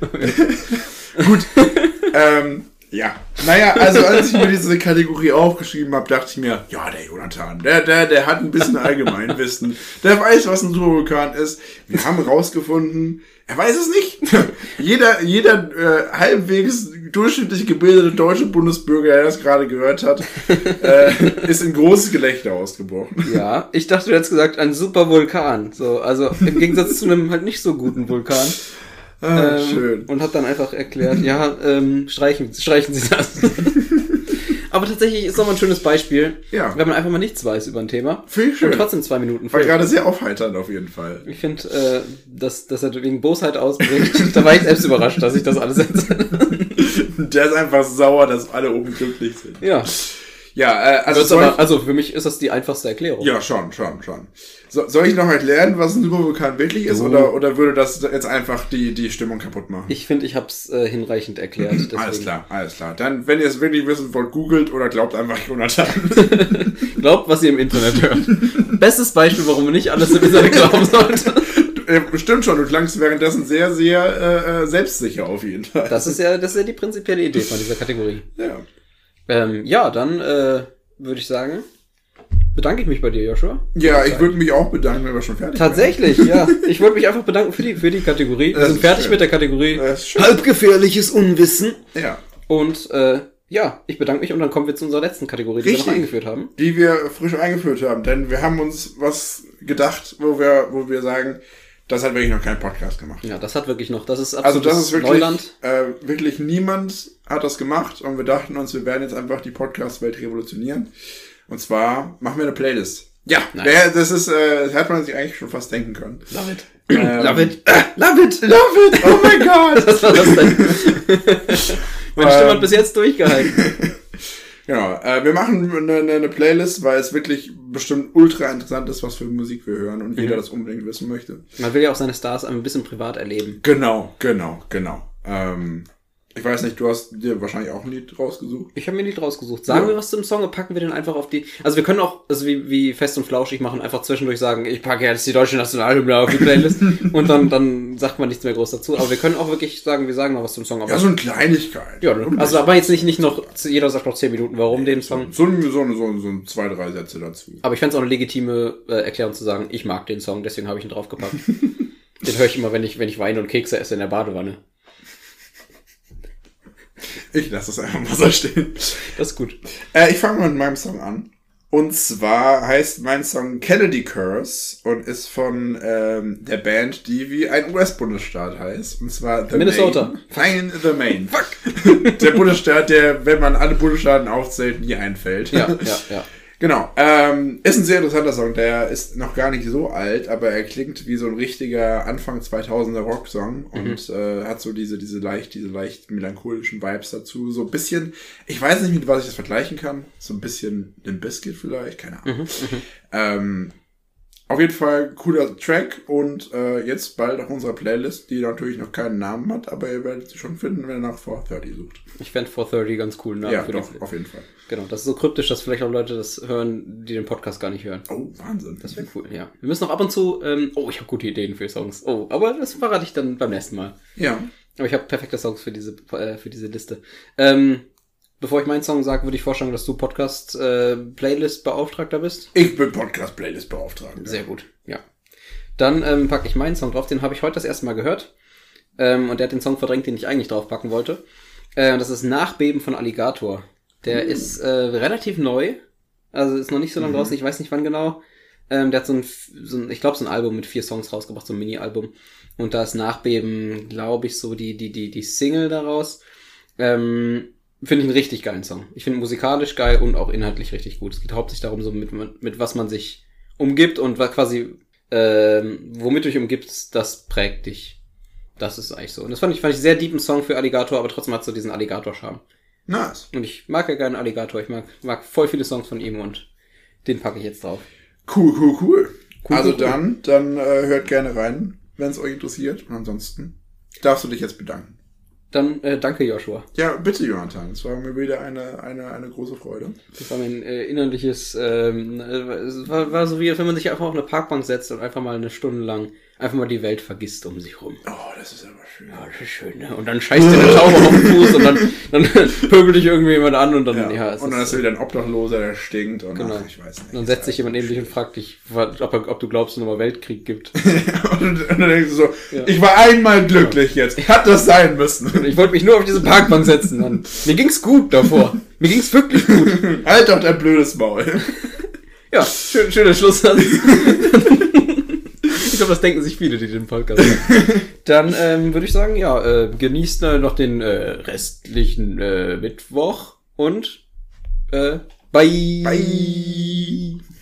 [LAUGHS] Ähm, ja. Naja, also als ich mir diese Kategorie aufgeschrieben habe, dachte ich mir, ja, der Jonathan, der, der, der hat ein bisschen Allgemeinwissen. Der weiß, was ein Supervulkan ist. Wir haben rausgefunden, er weiß es nicht. [LAUGHS] jeder jeder äh, halbwegs durchschnittlich gebildete deutsche Bundesbürger, der das gerade gehört hat, [LAUGHS] äh, ist in großes Gelächter ausgebrochen. Ja, ich dachte, du hättest gesagt, ein Supervulkan. So, also im Gegensatz zu einem halt nicht so guten Vulkan. Ah, Ähm, schön. Und hat dann einfach erklärt, ja, ähm, streichen, streichen Sie das. [LAUGHS] Aber tatsächlich ist nochmal ein schönes Beispiel, Ja. wenn man einfach mal nichts weiß über ein Thema Finde ich schön. und trotzdem zwei Minuten War gerade sehr aufheiternd auf jeden Fall. Ich finde, äh, dass, dass er wegen Bosheit ausbricht, [LAUGHS] da war ich selbst überrascht, dass ich das alles setze. [LAUGHS] Der ist einfach sauer, dass alle oben glücklich sind. ja. Ja, äh, also aber, also für mich ist das die einfachste Erklärung. Ja, schon, schon, schon. So, soll ich noch erklären, was ein Supervulkan wirklich ist, Du. oder, oder würde das jetzt einfach die, die Stimmung kaputt machen? Ich finde, ich habe es äh, hinreichend erklärt. Deswegen. alles klar, alles klar. Dann, wenn ihr es wirklich wissen wollt, googelt oder glaubt einfach Jonathan. [LAUGHS] Glaubt, was ihr im Internet hört. Bestes Beispiel, warum man nicht alles im Internet glauben sollte. äh, stimmt schon, du klangst währenddessen sehr, sehr äh, äh, selbstsicher auf jeden Fall. Das ist ja, das ist ja die prinzipielle Idee von dieser Kategorie. ja. Ähm, ja, dann äh, würde ich sagen, bedanke ich mich bei dir, Joshua. Ja, ich würde mich auch bedanken, wenn wir schon fertig Tatsächlich, ja. [LAUGHS] Ich wollte mich einfach bedanken für die, für die Kategorie. Wir Das sind ist fertig schön. mit der Kategorie halbgefährliches Unwissen. Ja. Und äh, ja, ich bedanke mich und dann kommen wir zu unserer letzten Kategorie, die wir Richtig. noch eingeführt haben. Die wir frisch eingeführt haben, denn wir haben uns was gedacht, wo wir, wo wir sagen, das hat wirklich noch kein Podcast gemacht. Ja, das hat wirklich noch, das ist Also absolutes das ist wirklich, Neuland. äh, wirklich niemand hat das gemacht und wir dachten uns, wir werden jetzt einfach die Podcast-Welt revolutionieren. Und zwar machen wir eine Playlist. Ja, wer, das ist, äh, das hätte man sich eigentlich schon fast denken können. Love it. Ähm, Love it. Love it. Love it! Oh mein [LAUGHS] Gott! Was war das denn? [LAUGHS] Meine Stimme Ähm. hat bis jetzt durchgehalten. [LAUGHS] Genau, äh, wir machen eine, eine- eine Playlist, weil es wirklich bestimmt ultra interessant ist, was für Musik wir hören und Mhm. jeder das unbedingt wissen möchte. Man will ja auch seine Stars ein bisschen privat erleben. Genau, genau, genau. Ähm, Ich weiß nicht, du hast dir wahrscheinlich auch ein Lied rausgesucht. Ich habe mir ein Lied rausgesucht. Sagen Ja. wir was zum Song und packen wir den einfach auf die. Also wir können auch, also wie, wie fest und flauschig machen, einfach zwischendurch sagen, ich packe jetzt die deutsche Nationalhymne auf die Playlist [LAUGHS] und dann, dann sagt man nichts mehr groß dazu. Aber wir können auch wirklich sagen, wir sagen noch was zum Song. Aber Ja, so eine Kleinigkeit. ja, also aber jetzt nicht, nicht noch, jeder sagt noch 10 Minuten, warum den Song. so, ein- so, ein- so, so ein zwei, drei Sätze dazu. Aber ich fände es auch eine legitime äh, Erklärung zu sagen, ich mag den Song, deswegen habe ich ihn draufgepackt. [LAUGHS] den höre ich immer, wenn ich, wenn ich Wein und Kekse esse in der Badewanne. Ich lasse es einfach mal so stehen. Das ist gut. Äh, ich fange mal mit meinem Song an. Und zwar heißt mein Song Kennedy Curse und ist von ähm, der Band, die wie ein US-Bundesstaat heißt. Und zwar The Minnesota. Maine. Nein, The Maine. Fuck. [LAUGHS] der Bundesstaat, der, wenn man alle Bundesstaaten aufzählt, nie einfällt. Ja, ja, ja. Genau. Ähm, ist ein sehr interessanter Song. Der ist noch gar nicht so alt, aber er klingt wie so ein richtiger Anfang 2000er Rocksong und äh, hat so diese diese leicht diese leicht melancholischen Vibes dazu. So ein bisschen. Ich weiß nicht, mit was ich das vergleichen kann. So ein bisschen den Biscuit vielleicht, keine Ahnung. ähm, auf jeden Fall cooler Track und äh, jetzt bald auf unserer Playlist, die natürlich noch keinen Namen hat, aber ihr werdet sie schon finden, wenn ihr nach 430 sucht. Ich fände 430 ganz cool. Namen ja, für doch, auf jeden Fall. Genau, das ist so kryptisch, dass vielleicht auch Leute das hören, die den Podcast gar nicht hören. Oh, Wahnsinn. Das wäre cool, ja. Wir müssen noch ab und zu, ähm, oh, ich habe gute Ideen für Songs. Oh, aber das verrate ich dann beim nächsten Mal. ja. Aber ich habe perfekte Songs für diese, äh, für diese Liste. Ähm, bevor ich meinen Song sage, würde ich vorschlagen, dass du Podcast-Playlist-Beauftragter bist. Ich bin Podcast-Playlist-Beauftragter. Sehr gut, ja. Dann ähm, packe ich meinen Song drauf, den habe ich heute das erste Mal gehört. Ähm, und der hat den Song verdrängt, den ich eigentlich draufpacken wollte. Äh, das ist Nachbeben von Alligator. Der ist äh, relativ neu. Also ist noch nicht so lange draußen, ich weiß nicht wann genau. Ähm, der hat so ein, so ein ich glaube, so ein Album mit vier Songs rausgebracht, so ein Mini-Album. Und da ist Nachbeben, glaube ich, so die, die, die, die Single daraus. Ähm, finde ich einen richtig geilen Song. Ich finde ihn musikalisch geil und auch inhaltlich richtig gut. Es geht hauptsächlich darum, so mit, mit was man sich umgibt und was quasi, ähm, womit du dich umgibst, das prägt dich. Das ist eigentlich so. Und das fand ich, fand ich sehr deepen Song für Alligator, aber trotzdem hat so diesen Alligator-Charme. Nice. Und ich mag ja gerne Alligator. Ich mag, mag voll viele Songs von ihm und den packe ich jetzt drauf. Cool, cool, cool. Cool, also cool, cool. dann, dann äh, hört gerne rein, wenn es euch interessiert. Und ansonsten darfst du dich jetzt bedanken. Dann äh, danke, Joshua. Ja, bitte, Jonathan. Es war mir wieder eine, eine, eine große Freude. Das war mein äh, innerliches, ähm, äh, war, war so wie, wenn man sich einfach auf eine Parkbank setzt und einfach mal eine Stunde lang einfach mal die Welt vergisst um sich rum. Oh, das ist aber. Ja, das ist schön, ne? Und dann scheißt dir der Tauber auf den Fuß und dann, dann [LAUGHS] pöbelt dich irgendwie jemand an und dann, ja, Ja, es und dann ist, ist wieder ein Obdachloser, der stinkt. Und Genau. ach, ich weiß nicht. dann setzt sich jemand neben dich und fragt dich, ob, ob du glaubst, dass es nochmal Weltkrieg gibt. [LAUGHS] und, und dann denkst du so, Ja. ich war einmal glücklich jetzt. Hat das sein müssen. Ich wollte mich nur auf diese Parkbank setzen. Dann. Mir ging's gut davor. Mir ging's wirklich gut. [LAUGHS] halt doch dein blödes Maul. Ja, schön, schöner Schlusssatz. Ich glaube, das denken sich viele, die den Podcast hören. [LAUGHS] Dann ähm, würde ich sagen, ja, äh, genießt äh, noch den äh, restlichen äh, Mittwoch und äh, bye. Bye.